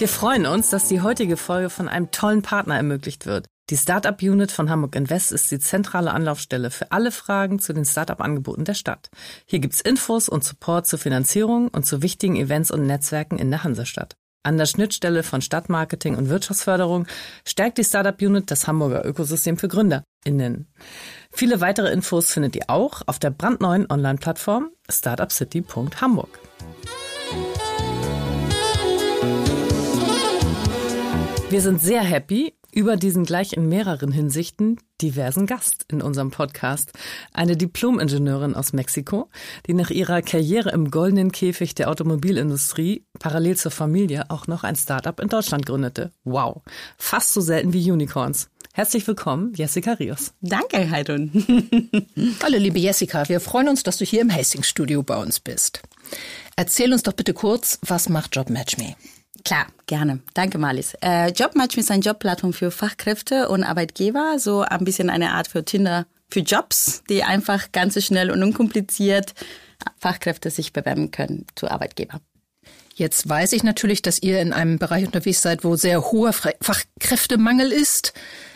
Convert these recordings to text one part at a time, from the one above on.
Wir freuen uns, dass die heutige Folge von einem tollen Partner ermöglicht wird. Die Startup Unit von Hamburg Invest ist die zentrale Anlaufstelle für alle Fragen zu den Startup-Angeboten der Stadt. Hier gibt's Infos und Support zur Finanzierung und zu wichtigen Events und Netzwerken in der Hansestadt. An der Schnittstelle von Stadtmarketing und Wirtschaftsförderung stärkt die Startup Unit das Hamburger Ökosystem für GründerInnen. Viele weitere Infos findet ihr auch auf der brandneuen Online-Plattform startupcity.hamburg. Wir sind sehr happy über diesen gleich in mehreren Hinsichten diversen Gast in unserem Podcast. Eine Diplom-Ingenieurin aus Mexiko, die nach ihrer Karriere im goldenen Käfig der Automobilindustrie parallel zur Familie auch noch ein Startup in Deutschland gründete. Wow. Fast so selten wie Unicorns. Herzlich willkommen, Jessica Rios. Danke, Heidun. Hallo, liebe Jessica. Wir freuen uns, dass du hier im Hastings-Studio bei uns bist. Erzähl uns doch bitte kurz, was macht JobMatchMe? Klar, gerne. Danke, Marlies. Äh, JobMatch ist eine Jobplattform für Fachkräfte und Arbeitgeber, so ein bisschen eine Art für Tinder für Jobs, die einfach ganz schnell und unkompliziert Fachkräfte sich bewerben können zu Arbeitgeber. Jetzt weiß ich natürlich, dass ihr in einem Bereich unterwegs seid, wo sehr hoher Fachkräftemangel ist.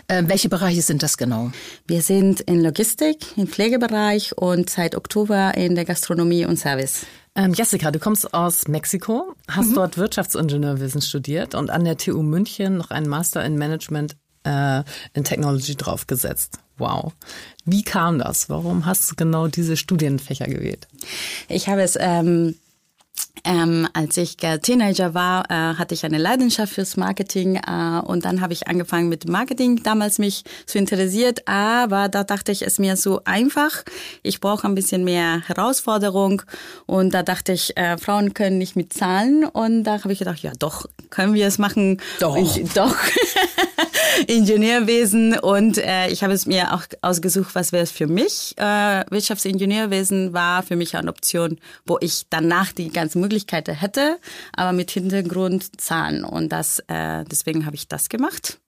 Äh, welche Bereiche sind das genau? Wir sind in Logistik, im Pflegebereich und seit Oktober in der Gastronomie und Service. Ähm, Jessica, du kommst aus Mexiko, hast mhm. dort Wirtschaftsingenieurwesen studiert und an der TU München noch einen Master in Management äh, in Technology draufgesetzt. Wow. Wie kam das? Warum hast du genau diese Studienfächer gewählt? Ich habe es ähm, ähm, als ich äh, Teenager war, äh, hatte ich eine Leidenschaft fürs Marketing äh, und dann habe ich angefangen mit Marketing, damals mich zu interessiert, aber da dachte ich, es mir so einfach. Ich brauche ein bisschen mehr Herausforderung und da dachte ich, äh, Frauen können nicht mit Zahlen und da habe ich gedacht, ja doch, können wir es machen. Doch. Und, doch. Ingenieurwesen und äh, ich habe es mir auch ausgesucht, was wäre es für mich. Äh, Wirtschaftsingenieurwesen war für mich eine Option, wo ich danach die ganzen Möglichkeiten hätte, aber mit Hintergrund Zahlen und das äh, deswegen habe ich das gemacht.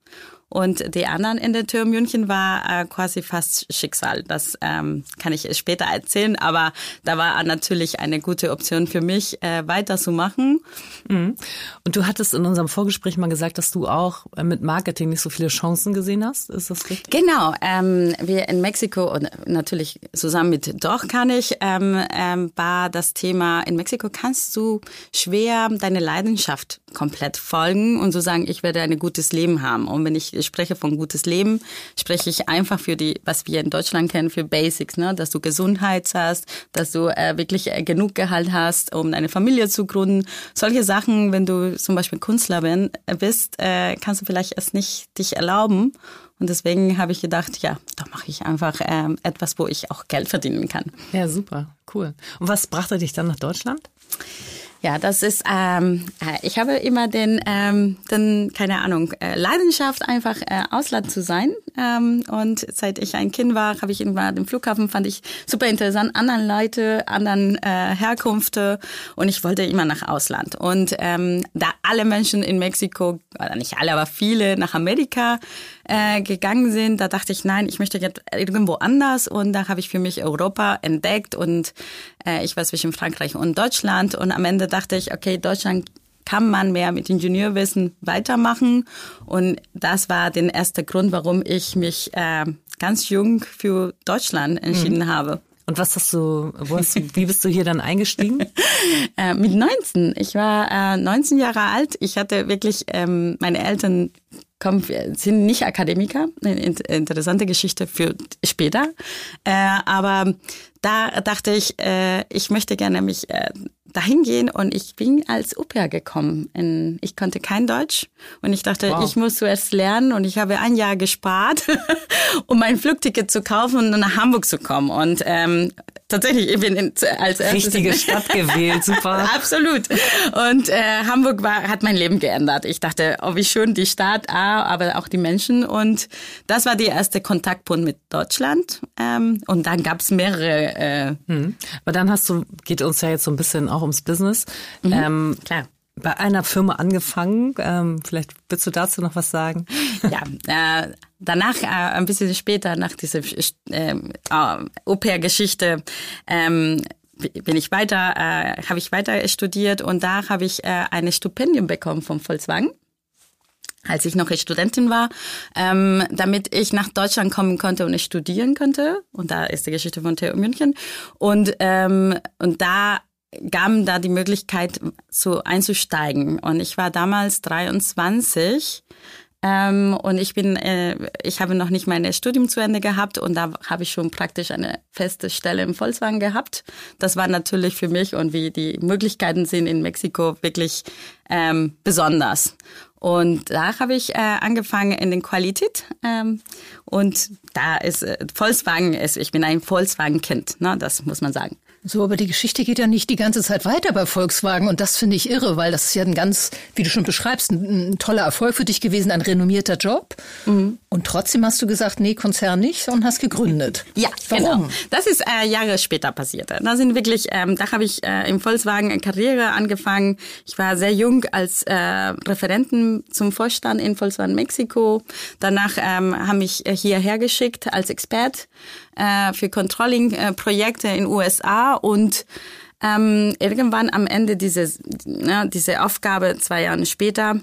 Und die anderen in der Tür München war äh, quasi fast Schicksal. Das ähm, kann ich später erzählen, aber da war natürlich eine gute Option für mich, äh, weiterzumachen. Mhm. Und du hattest in unserem Vorgespräch mal gesagt, dass du auch äh, mit Marketing nicht so viele Chancen gesehen hast. Ist das richtig? Genau. Ähm, wir in Mexiko und natürlich zusammen mit Doch kann ich, ähm, ähm, war das Thema, in Mexiko kannst du schwer deine Leidenschaft komplett folgen und so sagen, ich werde ein gutes Leben haben. Und wenn ich spreche von gutes Leben, spreche ich einfach für die, was wir in Deutschland kennen, für Basics, ne? dass du Gesundheit hast, dass du äh, wirklich äh, genug Gehalt hast, um eine Familie zu gründen. Solche Sachen, wenn du zum Beispiel Künstler äh, bist, äh, kannst du vielleicht erst nicht dich erlauben. Und deswegen habe ich gedacht, ja, da mache ich einfach ähm, etwas, wo ich auch Geld verdienen kann. Ja, super, cool. Und was brachte dich dann nach Deutschland? Ja, das ist, ähm, äh, ich habe immer den, ähm, den keine Ahnung, äh, Leidenschaft, einfach äh, Ausland zu sein. Ähm, und seit ich ein Kind war, habe ich immer den Flughafen, fand ich super interessant, anderen Leute, anderen äh, Herkünfte und ich wollte immer nach Ausland. Und ähm, da alle Menschen in Mexiko, oder nicht alle, aber viele nach Amerika äh, gegangen sind, da dachte ich, nein, ich möchte jetzt irgendwo anders und da habe ich für mich Europa entdeckt und äh, ich war zwischen Frankreich und Deutschland und am Ende dachte ich, okay, Deutschland kann man mehr mit Ingenieurwissen weitermachen und das war der erste Grund, warum ich mich äh, ganz jung für Deutschland entschieden mhm. habe. Und was hast du, wo hast du, wie bist du hier dann eingestiegen? äh, mit 19. Ich war äh, 19 Jahre alt. Ich hatte wirklich, ähm, meine Eltern kommen, sind nicht Akademiker. Eine interessante Geschichte für später. Äh, aber da dachte ich, äh, ich möchte gerne mich äh, dahin gehen und ich bin als Au-pair gekommen. In, ich konnte kein Deutsch und ich dachte, wow. ich muss zuerst lernen und ich habe ein Jahr gespart, um mein Flugticket zu kaufen und nach Hamburg zu kommen. Und ähm, tatsächlich, ich bin in, als richtige Stadt gewählt, super. Absolut. Und äh, Hamburg war, hat mein Leben geändert. Ich dachte, oh wie schön die Stadt, ah, aber auch die Menschen. Und das war der erste Kontaktpunkt mit Deutschland. Ähm, und dann gab's mehrere. Äh, hm. Aber dann hast du, geht uns ja jetzt so ein bisschen auch ums Business. Mhm. Ähm, Klar bei einer Firma angefangen. Ähm, vielleicht willst du dazu noch was sagen? Ja, äh, danach, äh, ein bisschen später, nach dieser äh, Au-pair-Geschichte, ähm, bin ich weiter, äh, habe ich weiter studiert und da habe ich äh, ein Stipendium bekommen vom Volkswagen als ich noch Studentin war, ähm, damit ich nach Deutschland kommen konnte und ich studieren konnte. Und da ist die Geschichte von TU München. Und, ähm, und da gaben da die Möglichkeit, so einzusteigen. Und ich war damals 23 ähm, und ich bin, äh, ich habe noch nicht mein Studium zu Ende gehabt und da habe ich schon praktisch eine feste Stelle im Volkswagen gehabt. Das war natürlich für mich und wie die Möglichkeiten sind in Mexiko wirklich ähm, besonders. Und da habe ich äh, angefangen in den Qualität. Ähm, und da ist äh, Volkswagen, ist, ich bin ein Volkswagen-Kind, ne, das muss man sagen. So, aber die Geschichte geht ja nicht die ganze Zeit weiter bei Volkswagen und das finde ich irre, weil das ist ja ein ganz, wie du schon beschreibst, ein, ein toller Erfolg für dich gewesen, ein renommierter Job. Mhm. Und trotzdem hast du gesagt, nee, Konzern nicht und hast gegründet. Ja, Warum? genau. Das ist äh, Jahre später passiert. Da sind wirklich, ähm, da habe ich äh, im Volkswagen eine Karriere angefangen. Ich war sehr jung als äh, Referenten zum Vorstand in Volkswagen Mexiko. Danach ähm, haben mich äh, hierher geschickt als Expert äh, für Controlling-Projekte in USA und ähm, irgendwann am Ende dieses, ne, diese Aufgabe, zwei Jahre später,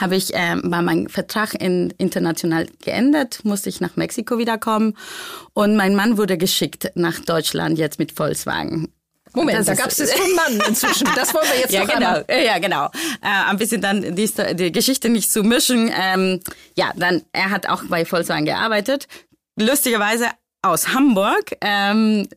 habe ich, äh, war mein Vertrag in, international geändert, musste ich nach Mexiko wiederkommen und mein Mann wurde geschickt nach Deutschland jetzt mit Volkswagen. Moment, das da gab es jetzt schon Mann inzwischen. Das wollen wir jetzt ja, noch genau, einmal. Ja, genau. Äh, ein bisschen dann die, die Geschichte nicht zu mischen. Ähm, ja, dann er hat auch bei Volkswagen gearbeitet. Lustigerweise aus Hamburg. Ähm,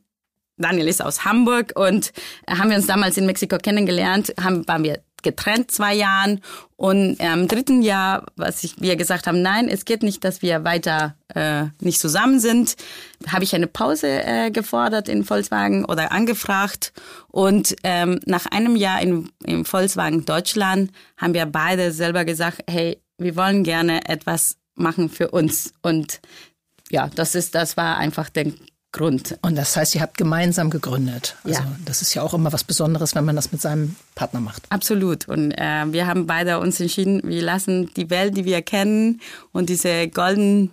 Daniel ist aus Hamburg und haben wir uns damals in Mexiko kennengelernt, haben, waren wir getrennt zwei Jahren und im dritten Jahr, was ich, wir gesagt haben, nein, es geht nicht, dass wir weiter äh, nicht zusammen sind, habe ich eine Pause äh, gefordert in Volkswagen oder angefragt und ähm, nach einem Jahr in, in Volkswagen Deutschland haben wir beide selber gesagt, hey, wir wollen gerne etwas machen für uns und ja, das ist, das war einfach der Grund. Und das heißt, ihr habt gemeinsam gegründet. Also ja. das ist ja auch immer was Besonderes, wenn man das mit seinem Partner macht. Absolut. Und äh, wir haben beide uns entschieden, wir lassen die Welt, die wir kennen und diese golden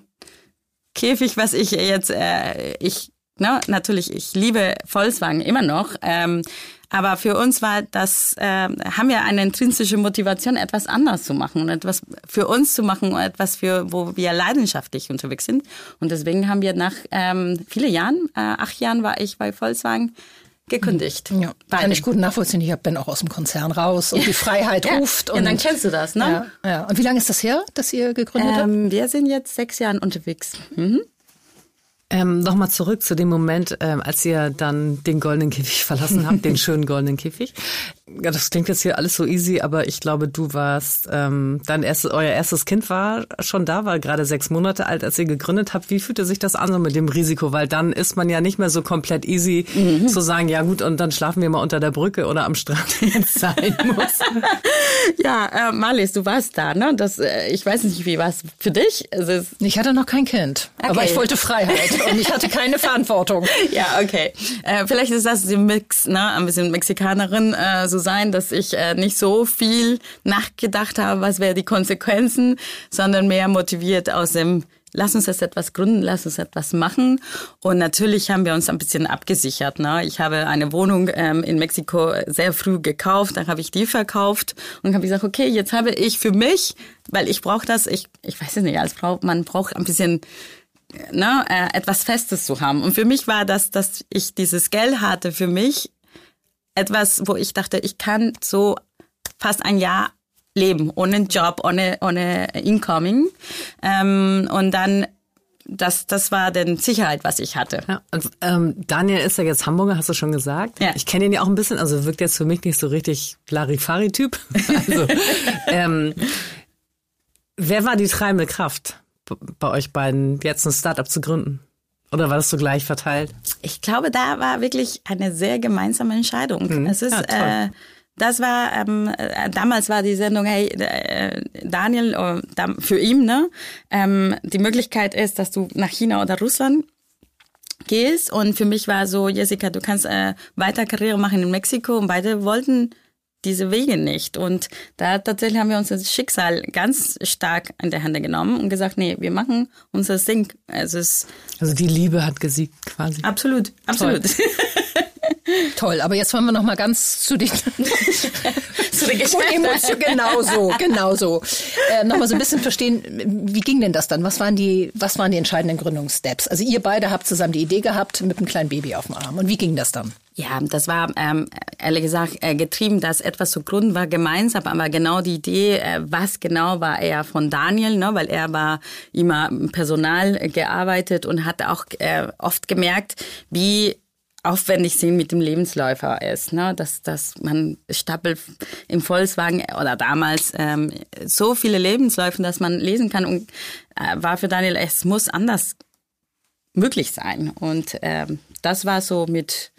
Käfig, was ich jetzt, äh, ich, ne, natürlich, ich liebe Volkswagen immer noch. Ähm, aber für uns war das, äh, haben wir eine intrinsische Motivation, etwas anders zu machen und etwas für uns zu machen und etwas für, wo wir leidenschaftlich unterwegs sind. Und deswegen haben wir nach ähm, viele Jahren, äh, acht Jahren war ich bei Volkswagen, gekündigt. Ja, kann ich gut nachvollziehen. Ich bin auch aus dem Konzern raus und die Freiheit ja, ruft. Und ja, dann kennst du das, ne? Ja, ja. Und wie lange ist das her, dass ihr gegründet ähm, habt? Wir sind jetzt sechs Jahre unterwegs. Mhm. Ähm, Nochmal zurück zu dem Moment, ähm, als ihr dann den goldenen Käfig verlassen habt, den schönen goldenen Käfig. Ja, das klingt jetzt hier alles so easy, aber ich glaube, du warst, ähm, dein erstes, euer erstes Kind war schon da, war gerade sechs Monate alt, als ihr gegründet habt. Wie fühlte sich das an so mit dem Risiko? Weil dann ist man ja nicht mehr so komplett easy mhm. zu sagen, ja gut, und dann schlafen wir mal unter der Brücke oder am Strand, wenn es sein muss. ja, äh, Marlies, du warst da, ne? Das, äh, ich weiß nicht, wie war es für dich? Ich hatte noch kein Kind, okay. aber ich wollte Freiheit und ich hatte keine Verantwortung. ja, okay. Äh, vielleicht ist das die Mix, ne? Ein bisschen Mexikanerin, äh, so sein, dass ich äh, nicht so viel nachgedacht habe, was wären die Konsequenzen, sondern mehr motiviert aus dem lass uns jetzt etwas gründen, lass uns etwas machen. Und natürlich haben wir uns ein bisschen abgesichert. Ne? Ich habe eine Wohnung ähm, in Mexiko sehr früh gekauft, dann habe ich die verkauft und habe gesagt, okay, jetzt habe ich für mich, weil ich brauche das, ich, ich weiß es nicht, als Frau, man braucht ein bisschen ne, äh, etwas Festes zu haben. Und für mich war das, dass ich dieses Geld hatte für mich etwas, wo ich dachte, ich kann so fast ein Jahr leben, ohne Job, ohne, ohne Incoming. Ähm, und dann das, das war denn Sicherheit, was ich hatte. Ja, und, ähm, Daniel ist ja jetzt Hamburger, hast du schon gesagt. Ja. Ich kenne ihn ja auch ein bisschen, also wirkt jetzt für mich nicht so richtig Larifari-Typ. Also, ähm, wer war die treibende Kraft bei euch beiden, jetzt ein Startup zu gründen? Oder war das so gleich verteilt? Ich glaube, da war wirklich eine sehr gemeinsame Entscheidung. Mhm. Es ist, ja, äh, das war ähm, äh, damals war die Sendung Hey äh, Daniel äh, für ihn ne ähm, die Möglichkeit ist, dass du nach China oder Russland gehst und für mich war so Jessica, du kannst äh, weiter Karriere machen in Mexiko und beide wollten diese Wege nicht. Und da tatsächlich haben wir uns das Schicksal ganz stark in der Hand genommen und gesagt, nee, wir machen unser Ding. Also, es also die Liebe hat gesiegt quasi. Absolut, absolut. Toll, aber jetzt wollen wir noch mal ganz zu den, zu den Emotionen. Genau so, genau so. Äh, noch mal so ein bisschen verstehen, wie ging denn das dann? Was waren die, was waren die entscheidenden Gründungssteps? Also ihr beide habt zusammen die Idee gehabt mit einem kleinen Baby auf dem Arm. Und wie ging das dann? Ja, das war ähm, ehrlich gesagt äh, getrieben, dass etwas zu gründen war gemeinsam, aber genau die Idee, äh, was genau war eher von Daniel, ne, weil er war immer im Personal gearbeitet und hat auch äh, oft gemerkt, wie aufwendig sind mit dem Lebensläufer ist, ne? dass, dass man stapelt im Volkswagen oder damals ähm, so viele Lebensläufe, dass man lesen kann und äh, war für Daniel, es muss anders möglich sein und ähm, das war so mit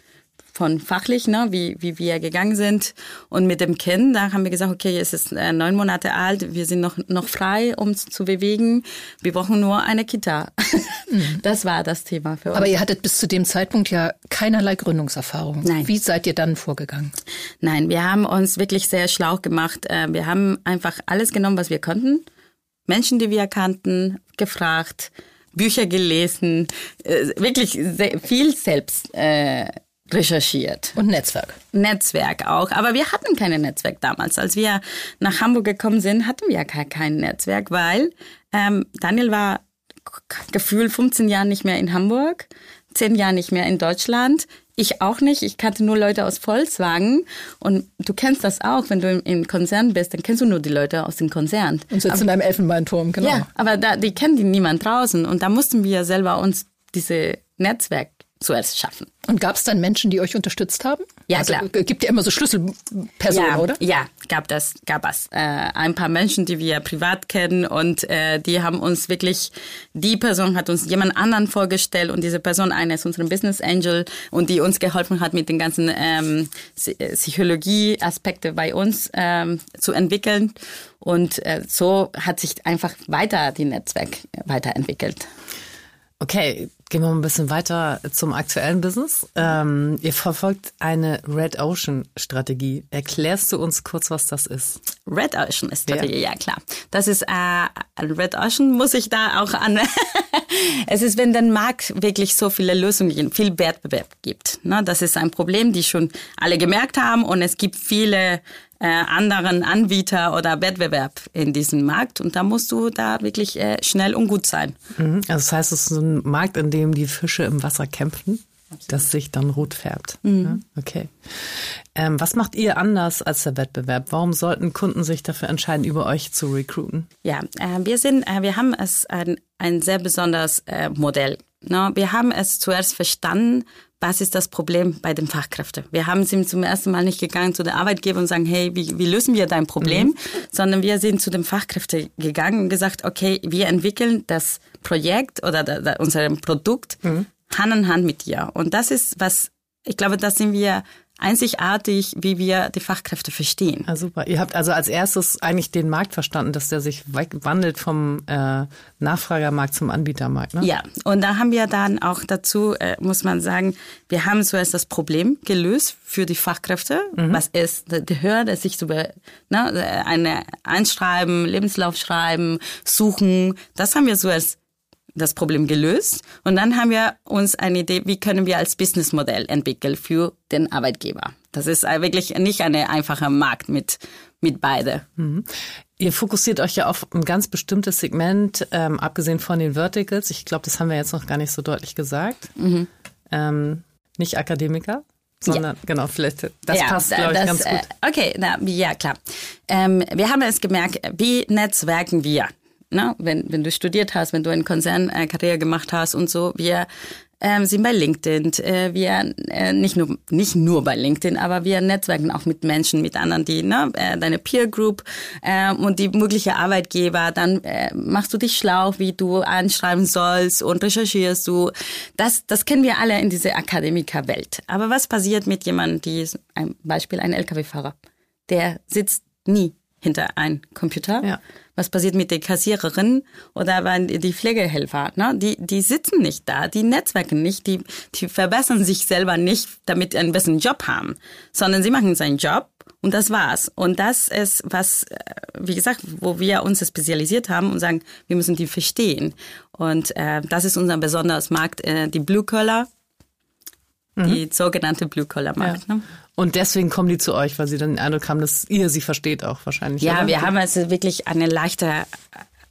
von fachlich, ne, wie, wie wir gegangen sind. Und mit dem Kind, da haben wir gesagt, okay, es ist äh, neun Monate alt, wir sind noch, noch frei, um zu bewegen. Wir brauchen nur eine Kita. Mhm. Das war das Thema für uns. Aber ihr hattet bis zu dem Zeitpunkt ja keinerlei Gründungserfahrung. Nein. Wie seid ihr dann vorgegangen? Nein, wir haben uns wirklich sehr schlau gemacht. Äh, wir haben einfach alles genommen, was wir konnten. Menschen, die wir kannten, gefragt, Bücher gelesen, äh, wirklich sehr viel selbst äh, recherchiert. Und Netzwerk. Netzwerk auch. Aber wir hatten kein Netzwerk damals. Als wir nach Hamburg gekommen sind, hatten wir gar kein Netzwerk, weil ähm, Daniel war gefühlt 15 Jahre nicht mehr in Hamburg, 10 Jahre nicht mehr in Deutschland. Ich auch nicht. Ich kannte nur Leute aus Volkswagen. Und du kennst das auch, wenn du im Konzern bist, dann kennst du nur die Leute aus dem Konzern. Und sitzt aber, in einem Elfenbeinturm, genau. Ja, aber da, die kennen die niemand draußen. Und da mussten wir selber uns diese Netzwerk zuerst schaffen. Und gab es dann Menschen, die euch unterstützt haben? Ja, also, klar. Gibt ja immer so Schlüsselpersonen, ja, oder? Ja, gab das, gab es. Äh, ein paar Menschen, die wir privat kennen und äh, die haben uns wirklich, die Person hat uns jemand anderen vorgestellt und diese Person, eine ist unsere Business Angel und die uns geholfen hat, mit den ganzen ähm, Psychologie-Aspekte bei uns ähm, zu entwickeln. Und äh, so hat sich einfach weiter die Netzwerk weiterentwickelt. Okay, gehen wir mal ein bisschen weiter zum aktuellen Business. Ähm, ihr verfolgt eine Red Ocean Strategie. Erklärst du uns kurz, was das ist? Red Ocean Strategie, ja, ja klar. Das ist äh, Red Ocean muss ich da auch an. es ist, wenn der Markt wirklich so viele Lösungen, viel Wettbewerb gibt. Ne? Das ist ein Problem, die schon alle gemerkt haben und es gibt viele äh, anderen Anbieter oder Wettbewerb in diesem Markt und da musst du da wirklich äh, schnell und gut sein. Mhm. Also das heißt, es ist ein Markt, in dem die Fische im Wasser kämpfen, Absolut. das sich dann rot färbt. Mhm. Ja? Okay. Ähm, was macht ihr anders als der Wettbewerb? Warum sollten Kunden sich dafür entscheiden, über euch zu recruiten? Ja, äh, wir sind, äh, wir haben es ein, ein sehr besonderes äh, Modell. No, wir haben es zuerst verstanden, was ist das Problem bei den Fachkräften? Wir haben sie zum ersten Mal nicht gegangen zu der Arbeitgeber und sagen, hey, wie, wie lösen wir dein Problem? Mhm. Sondern wir sind zu den Fachkräften gegangen und gesagt, okay, wir entwickeln das Projekt oder da, da, unser Produkt mhm. Hand in Hand mit dir. Und das ist was, ich glaube, das sind wir einzigartig, wie wir die Fachkräfte verstehen. Ah, super. Ihr habt also als erstes eigentlich den Markt verstanden, dass der sich wandelt vom äh, Nachfragermarkt zum Anbietermarkt. Ne? Ja, und da haben wir dann auch dazu, äh, muss man sagen, wir haben zuerst das Problem gelöst für die Fachkräfte, mhm. was ist die Hürde, sich zu ne, eine Einschreiben, Lebenslauf schreiben, suchen. Das haben wir zuerst das Problem gelöst. Und dann haben wir uns eine Idee, wie können wir als Businessmodell entwickeln für den Arbeitgeber. Das ist wirklich nicht eine einfache Markt mit, mit beide. Mhm. Ihr fokussiert euch ja auf ein ganz bestimmtes Segment, ähm, abgesehen von den Verticals. Ich glaube, das haben wir jetzt noch gar nicht so deutlich gesagt. Mhm. Ähm, nicht Akademiker, sondern ja. genau, vielleicht, das ja, passt, glaube ich, ganz gut. Äh, okay, na, ja, klar. Ähm, wir haben es gemerkt, wie netzwerken wir? Ne, wenn, wenn du studiert hast, wenn du eine Konzernkarriere äh, gemacht hast und so, wir ähm, sind bei LinkedIn. Äh, wir äh, nicht nur nicht nur bei LinkedIn, aber wir netzwerken auch mit Menschen, mit anderen, die ne, äh, deine Peer Group äh, und die mögliche Arbeitgeber. Dann äh, machst du dich schlau, wie du anschreiben sollst und recherchierst du. Das das kennen wir alle in dieser Akademikerwelt. Aber was passiert mit jemandem, die ein Beispiel ein LKW-Fahrer, der sitzt nie hinter ein Computer. Ja. Was passiert mit der Kassiererin oder die Pflegehelfer? Ne? Die, die sitzen nicht da, die netzwerken nicht, die, die verbessern sich selber nicht, damit sie einen besseren Job haben, sondern sie machen seinen Job und das war's. Und das ist was, äh, wie gesagt, wo wir uns spezialisiert haben und sagen, wir müssen die verstehen. Und äh, das ist unser besonderes Markt, äh, die Blue Collar, mhm. die sogenannte Blue Collar Markt. Ja. Ne? Und deswegen kommen die zu euch, weil sie dann den Eindruck haben, dass ihr sie versteht auch wahrscheinlich. Ja, oder? wir haben also wirklich eine leichte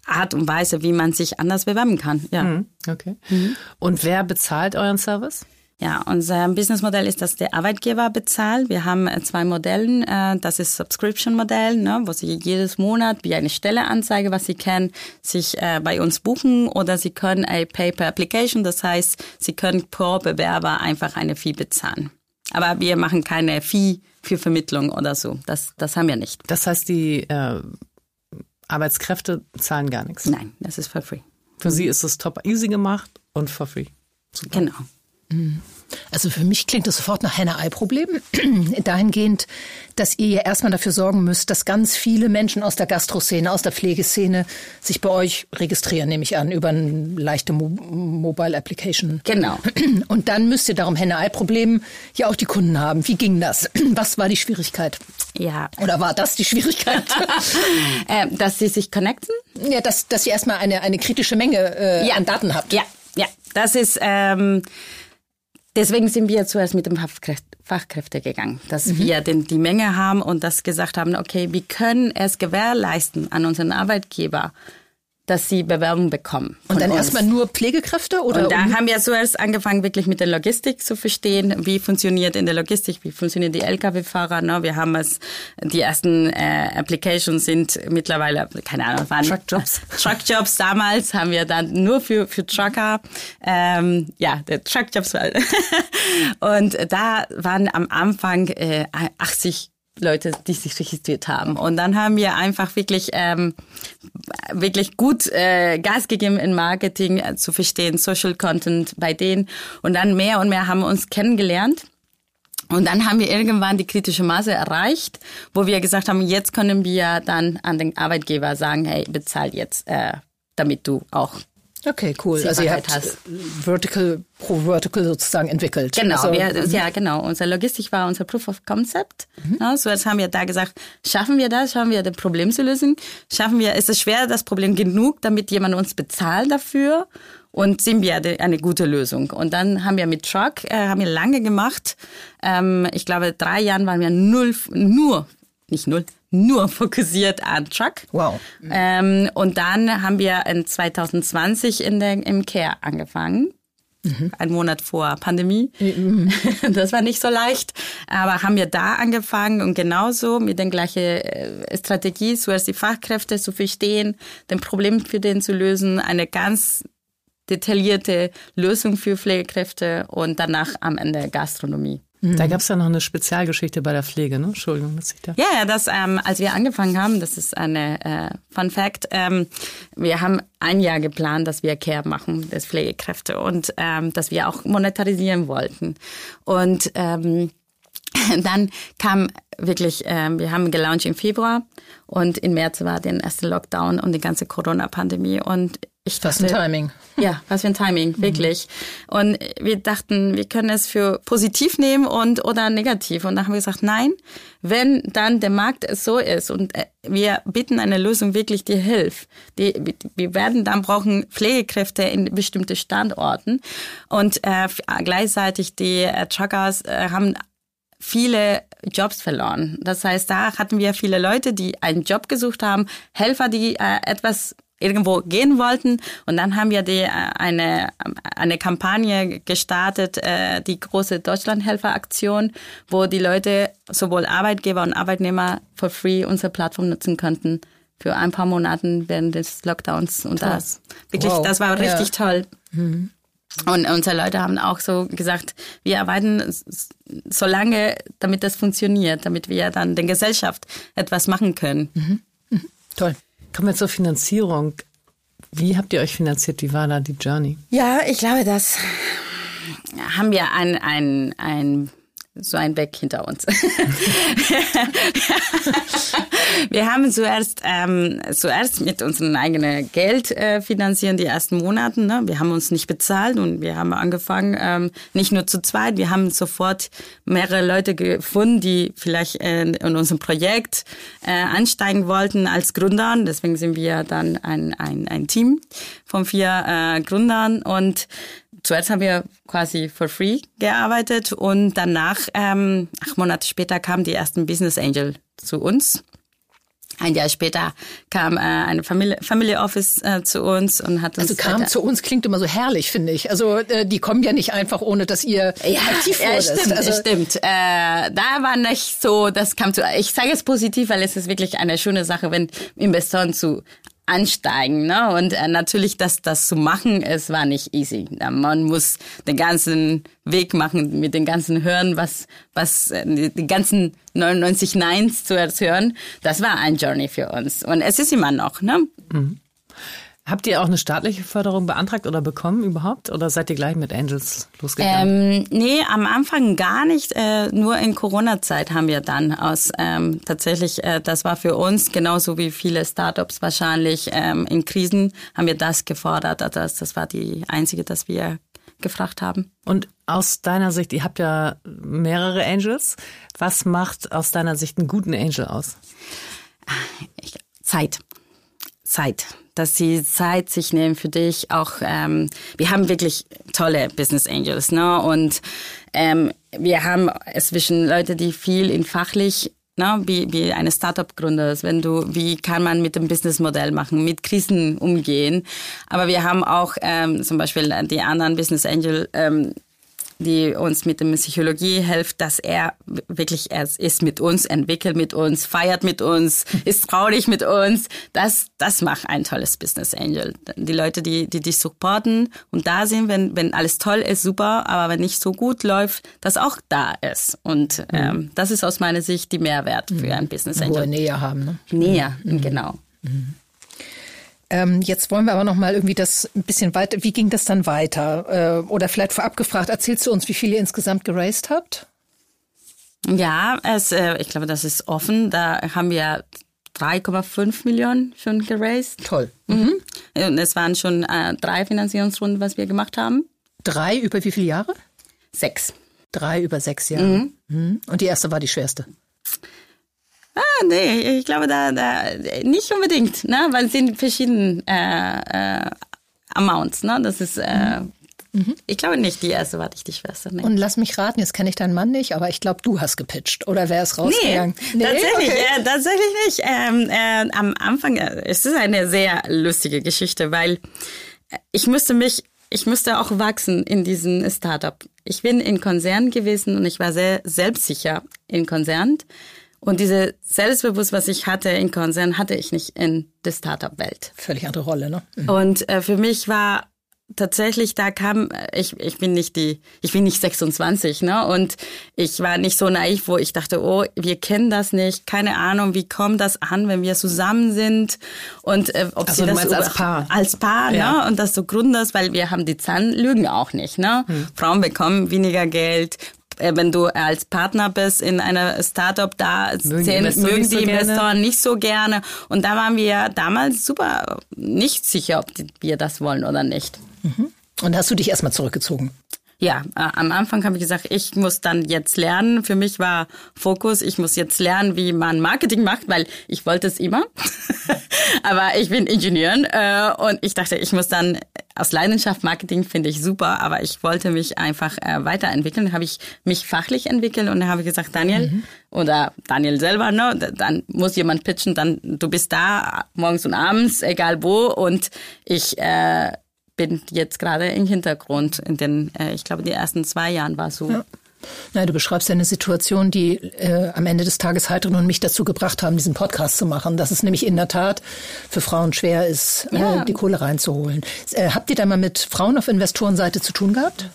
Art und Weise, wie man sich anders bewerben kann. Ja. Mhm, okay. Mhm. Und wer bezahlt euren Service? Ja, unser Businessmodell ist, dass der Arbeitgeber bezahlt. Wir haben äh, zwei Modellen. Äh, das ist Subscription-Modell, ne, wo Sie jedes Monat wie eine Stelleanzeige, was Sie kennen, sich äh, bei uns buchen oder Sie können ein Pay-per-Application. Das heißt, Sie können pro Bewerber einfach eine Fee bezahlen. Aber wir machen keine Fee für Vermittlung oder so. Das, das haben wir nicht. Das heißt, die äh, Arbeitskräfte zahlen gar nichts? Nein, das ist for free. Für Sie ist es top easy gemacht und for free. Super. Genau. Mhm. Also für mich klingt das sofort nach Henne-Ei-Problem. Dahingehend, dass ihr ja erstmal dafür sorgen müsst, dass ganz viele Menschen aus der Gastroszene, aus der Pflegeszene sich bei euch registrieren, nehme ich an, über eine leichte Mo Mobile Application. Genau. Und dann müsst ihr darum Henne-Ei-Problem ja auch die Kunden haben. Wie ging das? Was war die Schwierigkeit? Ja. Oder war das die Schwierigkeit? äh, dass sie sich connecten? Ja, dass, dass ihr erstmal eine, eine kritische Menge äh, ja. an Daten habt. Ja, ja. Das ist... Ähm Deswegen sind wir zuerst mit dem Fachkräfte gegangen, dass mhm. wir den, die Menge haben und das gesagt haben, okay, wir können es gewährleisten an unseren Arbeitgeber, dass sie Bewerbung bekommen. Und dann erstmal nur Pflegekräfte oder? Und da um haben wir zuerst angefangen, wirklich mit der Logistik zu verstehen, wie funktioniert in der Logistik, wie funktionieren die Lkw-Fahrer. Ne? Wir haben es, die ersten äh, Applications sind mittlerweile, keine Ahnung, waren Truckjobs. Truckjobs damals haben wir dann nur für für Trucker, ähm, ja, der Truckjobs. und da waren am Anfang äh, 80 Leute, die sich registriert haben. Und dann haben wir einfach wirklich, ähm, wirklich gut äh, Gas gegeben in Marketing äh, zu verstehen, Social Content bei denen. Und dann mehr und mehr haben wir uns kennengelernt. Und dann haben wir irgendwann die kritische Masse erreicht, wo wir gesagt haben, jetzt können wir dann an den Arbeitgeber sagen, hey, bezahl jetzt, äh, damit du auch Okay, cool. Also ihr habt hast. Vertical pro Vertical sozusagen entwickelt. Genau, also, wir, mhm. ja genau. Unser Logistik war unser Proof of Concept. Mhm. Ja, so jetzt haben wir da gesagt, schaffen wir das, schaffen wir das Problem zu lösen, schaffen wir, ist es schwer, das Problem genug, damit jemand uns bezahlt dafür und sind wir eine gute Lösung. Und dann haben wir mit Truck, äh, haben wir lange gemacht. Ähm, ich glaube, drei Jahren waren wir null, nur, nicht null, nur fokussiert an Truck. Wow. Ähm, und dann haben wir in 2020 in der, im Care angefangen. Mhm. Ein Monat vor Pandemie. Mhm. Das war nicht so leicht. Aber haben wir da angefangen und genauso mit der gleichen äh, Strategie, zuerst die Fachkräfte zu verstehen, den Problem für den zu lösen, eine ganz detaillierte Lösung für Pflegekräfte und danach am Ende Gastronomie. Da mhm. gab es ja noch eine Spezialgeschichte bei der Pflege, ne? Entschuldigung, dass ich da. Ja, das, ähm, als wir angefangen haben, das ist eine äh, Fun Fact. Ähm, wir haben ein Jahr geplant, dass wir Care machen, das Pflegekräfte und ähm, dass wir auch monetarisieren wollten. Und ähm, dann kam wirklich, ähm, wir haben gelauncht im Februar und im März war der erste Lockdown und die ganze Corona-Pandemie und ich was ein Timing. Ja, was für ein Timing, mhm. wirklich. Und wir dachten, wir können es für positiv nehmen und oder negativ. Und dann haben wir gesagt, nein, wenn dann der Markt so ist und äh, wir bieten eine Lösung wirklich, die hilft. Die, wir werden dann brauchen Pflegekräfte in bestimmte Standorten und äh, gleichzeitig die äh, Truckers äh, haben viele Jobs verloren. Das heißt, da hatten wir viele Leute, die einen Job gesucht haben, Helfer, die äh, etwas irgendwo gehen wollten. Und dann haben wir die, äh, eine, eine Kampagne gestartet, äh, die große Deutschlandhelfer-Aktion, wo die Leute, sowohl Arbeitgeber und Arbeitnehmer, for free unsere Plattform nutzen könnten für ein paar Monaten während des Lockdowns und toll. das wirklich, wow. das war richtig ja. toll. Mhm. Und unsere Leute haben auch so gesagt, wir arbeiten so lange, damit das funktioniert, damit wir dann der Gesellschaft etwas machen können. Mhm. Mhm. Toll. Kommen wir zur Finanzierung. Wie habt ihr euch finanziert? Wie war da die Journey? Ja, ich glaube, das haben wir ein, ein, ein so ein Weg hinter uns. wir haben zuerst, ähm, zuerst mit unserem eigenen Geld äh, finanzieren die ersten Monate. Ne? Wir haben uns nicht bezahlt und wir haben angefangen, ähm, nicht nur zu zweit, wir haben sofort mehrere Leute gefunden, die vielleicht äh, in unserem Projekt äh, ansteigen wollten als Gründer. Deswegen sind wir dann ein, ein, ein Team von vier äh, Gründern und zuerst haben wir quasi for free gearbeitet und danach, ähm, acht Monate später, kamen die ersten Business Angel zu uns. Ein Jahr später kam äh, eine Familie, Family Office äh, zu uns und hat uns. Also kam zu uns klingt immer so herrlich, finde ich. Also äh, die kommen ja nicht einfach, ohne dass ihr ja, aktiv wurdet. Ja, stimmt, also, stimmt. Äh, da war nicht so, das kam zu. Ich sage es positiv, weil es ist wirklich eine schöne Sache, wenn Investoren zu ansteigen. Ne? Und äh, natürlich, dass das zu machen, es war nicht easy. Man muss den ganzen Weg machen, mit den ganzen Hören, was, was, äh, die ganzen 99 Neins zu hören. Das war ein Journey für uns. Und es ist immer noch. Ne? Mhm. Habt ihr auch eine staatliche Förderung beantragt oder bekommen überhaupt? Oder seid ihr gleich mit Angels losgegangen? Ähm, nee, am Anfang gar nicht. Äh, nur in Corona-Zeit haben wir dann aus ähm, tatsächlich, äh, das war für uns genauso wie viele Startups wahrscheinlich ähm, in Krisen haben wir das gefordert. Also das, das war die einzige, dass wir gefragt haben. Und aus deiner Sicht, ihr habt ja mehrere Angels. Was macht aus deiner Sicht einen guten Angel aus? Zeit. Zeit dass sie Zeit sich nehmen für dich. Auch ähm, wir haben wirklich tolle Business Angels, ne? Und ähm, wir haben zwischen Leute, die viel in fachlich Ne, wie, wie eine Startup gründest, wenn du, wie kann man mit dem Businessmodell machen, mit Krisen umgehen. Aber wir haben auch ähm, zum Beispiel die anderen Business Angel ähm, die uns mit der Psychologie hilft, dass er wirklich, er ist mit uns, entwickelt mit uns, feiert mit uns, ist traurig mit uns. Das, das macht ein tolles Business Angel. Die Leute, die, die dich supporten und da sind, wenn, wenn alles toll ist, super, aber wenn nicht so gut läuft, das auch da ist. Und mhm. ähm, das ist aus meiner Sicht die Mehrwert für ein Business Angel. Hohe Nähe haben, ne? Nähe, mhm. genau. Mhm. Ähm, jetzt wollen wir aber noch mal irgendwie das ein bisschen weiter. Wie ging das dann weiter? Äh, oder vielleicht vorab gefragt, erzählst du uns, wie viel ihr insgesamt geraced habt? Ja, es, äh, ich glaube, das ist offen. Da haben wir 3,5 Millionen schon geraced. Toll. Mhm. Und es waren schon äh, drei Finanzierungsrunden, was wir gemacht haben. Drei über wie viele Jahre? Sechs. Drei über sechs Jahre. Mhm. Mhm. Und die erste war die schwerste. Nee, ich glaube da, da nicht unbedingt, ne? weil es sind verschiedene äh, äh, Amounts. Ne? Das ist, äh, mhm. ich glaube nicht, die erste war die Schwester. Nee. Und lass mich raten, jetzt kenne ich deinen Mann nicht, aber ich glaube, du hast gepitcht oder wäre es rausgegangen? Nee, nee? tatsächlich, okay. äh, tatsächlich nicht. Ähm, äh, am Anfang, äh, es ist eine sehr lustige Geschichte, weil ich müsste mich ich musste auch wachsen in diesem Startup. Ich bin in Konzern gewesen und ich war sehr selbstsicher in Konzern. Und diese Selbstbewusst, was ich hatte in Konzern, hatte ich nicht in der Startup-Welt. Völlig andere Rolle, ne? Mhm. Und äh, für mich war tatsächlich, da kam, äh, ich, ich bin nicht die, ich bin nicht 26, ne? Und ich war nicht so naiv, wo ich dachte, oh, wir kennen das nicht, keine Ahnung, wie kommt das an, wenn wir zusammen sind und äh, ob also sie das als Paar. Als Paar, ja. ne? Und das so gründest, weil wir haben die Zahlen lügen auch nicht, ne? Hm. Frauen bekommen weniger Geld, wenn du als Partner bist in einer Startup, da mögen, zehn, die, mögen die Investoren nicht so gerne. Und da waren wir damals super nicht sicher, ob wir das wollen oder nicht. Mhm. Und hast du dich erstmal zurückgezogen? Ja, äh, am Anfang habe ich gesagt, ich muss dann jetzt lernen. Für mich war Fokus, ich muss jetzt lernen, wie man Marketing macht, weil ich wollte es immer. aber ich bin Ingenieur äh, und ich dachte, ich muss dann aus Leidenschaft Marketing finde ich super, aber ich wollte mich einfach äh, weiterentwickeln. Habe ich mich fachlich entwickelt und habe gesagt, Daniel mhm. oder Daniel selber, ne, dann muss jemand pitchen, dann du bist da morgens und abends, egal wo und ich äh, bin jetzt gerade im Hintergrund. In den, äh, ich glaube, die ersten zwei Jahren war so. Ja. Nein, du beschreibst ja eine Situation, die äh, am Ende des Tages Heidrun und mich dazu gebracht haben, diesen Podcast zu machen. Dass es nämlich in der Tat für Frauen schwer ist, äh, ja. äh, die Kohle reinzuholen. Äh, habt ihr da mal mit Frauen auf Investorenseite zu tun gehabt?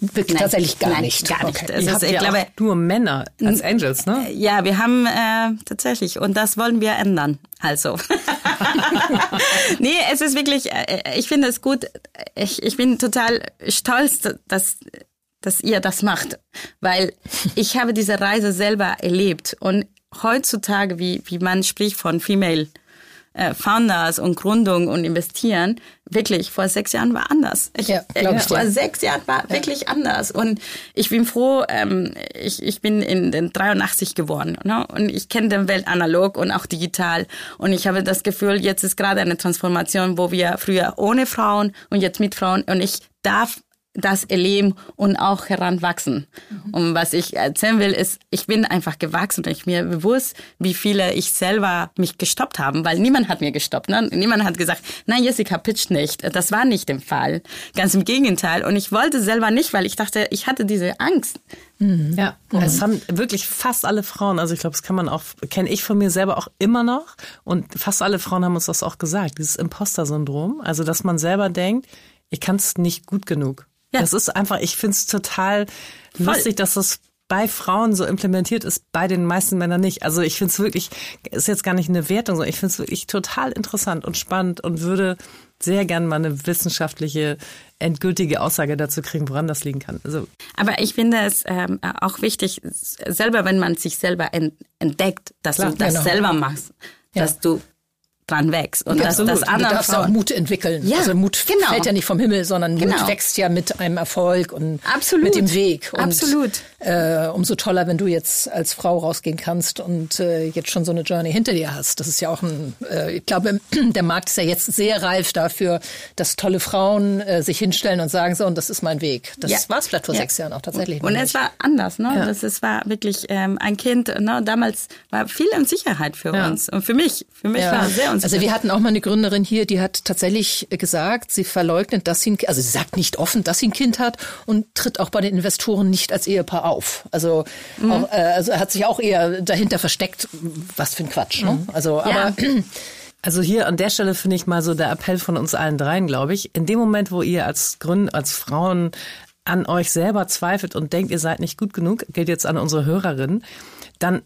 Wirklich Nein. tatsächlich gar Nein, nicht. Gar nicht. Okay. Also habt ich ja glaube, nur Männer als Angels, ne? Ja, wir haben äh, tatsächlich und das wollen wir ändern. Also. nee, es ist wirklich, äh, ich finde es gut. Ich, ich bin total stolz, dass dass ihr das macht, weil ich habe diese Reise selber erlebt und heutzutage, wie, wie man spricht von Female äh, Founders und Gründung und Investieren, wirklich vor sechs Jahren war anders. Ich, ja, äh, vor dir. sechs Jahren war ja. wirklich anders und ich bin froh, ähm, ich, ich bin in den 83 geworden ne? und ich kenne die Welt analog und auch digital und ich habe das Gefühl, jetzt ist gerade eine Transformation, wo wir früher ohne Frauen und jetzt mit Frauen und ich darf das erleben und auch heranwachsen. Mhm. Und was ich erzählen will, ist, ich bin einfach gewachsen und ich mir bewusst, wie viele ich selber mich gestoppt haben, weil niemand hat mir gestoppt. Ne? Niemand hat gesagt, nein, Jessica pitcht nicht. Das war nicht der Fall. Ganz im Gegenteil. Und ich wollte selber nicht, weil ich dachte, ich hatte diese Angst. Mhm. Ja, mhm. es haben wirklich fast alle Frauen, also ich glaube, das kann man auch, kenne ich von mir selber auch immer noch. Und fast alle Frauen haben uns das auch gesagt, dieses Imposter-Syndrom. Also, dass man selber denkt, ich kann es nicht gut genug. Ja. Das ist einfach, ich finde es total Voll. lustig, dass das bei Frauen so implementiert ist, bei den meisten Männern nicht. Also ich finde es wirklich, ist jetzt gar nicht eine Wertung, sondern ich finde es wirklich total interessant und spannend und würde sehr gern mal eine wissenschaftliche, endgültige Aussage dazu kriegen, woran das liegen kann. Also Aber ich finde es ähm, auch wichtig, selber, wenn man sich selber entdeckt, dass Klar, du das genau. selber machst, ja. dass du dran wächst. Und ja, das, das andere. Du darfst auch Mut entwickeln. Ja, also Mut genau. fällt ja nicht vom Himmel, sondern genau. Mut wächst ja mit einem Erfolg und Absolut. mit dem Weg. Und, Absolut. Äh, umso toller, wenn du jetzt als Frau rausgehen kannst und äh, jetzt schon so eine Journey hinter dir hast. Das ist ja auch ein, äh, ich glaube, der Markt ist ja jetzt sehr reif dafür, dass tolle Frauen äh, sich hinstellen und sagen so, und das ist mein Weg. Das ja. war es vielleicht vor ja. sechs Jahren auch tatsächlich. Und, und es war anders, ne? Ja. Das, es war wirklich ähm, ein Kind, ne? Damals war viel Unsicherheit für uns und für mich. Für mich war sehr also wir hatten auch mal eine Gründerin hier, die hat tatsächlich gesagt, sie verleugnet, dass sie ein, also sie sagt nicht offen, dass sie ein Kind hat und tritt auch bei den Investoren nicht als Ehepaar auf. Also, mhm. auch, äh, also hat sich auch eher dahinter versteckt, was für ein Quatsch. Ne? Mhm. Also, aber ja. Also hier an der Stelle finde ich mal so der Appell von uns allen dreien, glaube ich. In dem Moment, wo ihr als Gründ, als Frauen an euch selber zweifelt und denkt, ihr seid nicht gut genug, gilt jetzt an unsere Hörerinnen, dann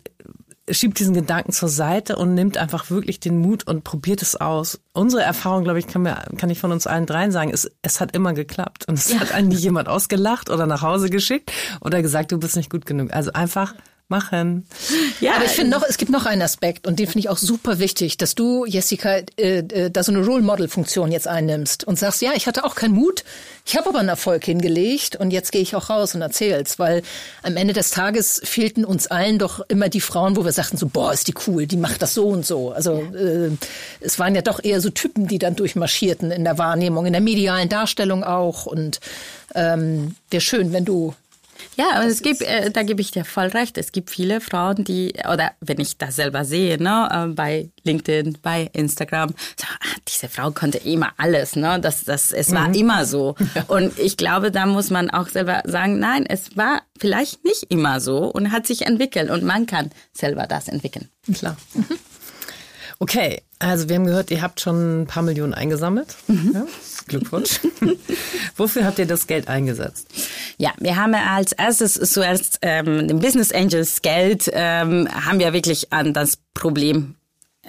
schiebt diesen Gedanken zur Seite und nimmt einfach wirklich den Mut und probiert es aus. Unsere Erfahrung, glaube ich, kann, mir, kann ich von uns allen dreien sagen, ist, es hat immer geklappt. Und es ja. hat einen nie jemand ausgelacht oder nach Hause geschickt oder gesagt, du bist nicht gut genug. Also einfach machen. Ja, aber ich finde noch, es gibt noch einen Aspekt und den finde ich auch super wichtig, dass du, Jessica, äh, äh, da so eine Role Model Funktion jetzt einnimmst und sagst, ja, ich hatte auch keinen Mut, ich habe aber einen Erfolg hingelegt und jetzt gehe ich auch raus und erzähl's, weil am Ende des Tages fehlten uns allen doch immer die Frauen, wo wir sagten so, boah, ist die cool, die macht das so und so. Also äh, es waren ja doch eher so Typen, die dann durchmarschierten in der Wahrnehmung, in der medialen Darstellung auch und ähm, wäre schön, wenn du ja, aber es gibt, äh, da gebe ich dir voll recht. Es gibt viele Frauen, die, oder wenn ich das selber sehe, ne, äh, bei LinkedIn, bei Instagram, so, ah, diese Frau konnte immer alles, ne, das, das, es war mhm. immer so. Ja. Und ich glaube, da muss man auch selber sagen, nein, es war vielleicht nicht immer so und hat sich entwickelt und man kann selber das entwickeln. Klar. Mhm. Okay, also wir haben gehört, ihr habt schon ein paar Millionen eingesammelt. Mhm. Ja, Glückwunsch. Wofür habt ihr das Geld eingesetzt? Ja, wir haben als erstes zuerst ähm, den Business Angels Geld ähm, haben wir wirklich an das Problem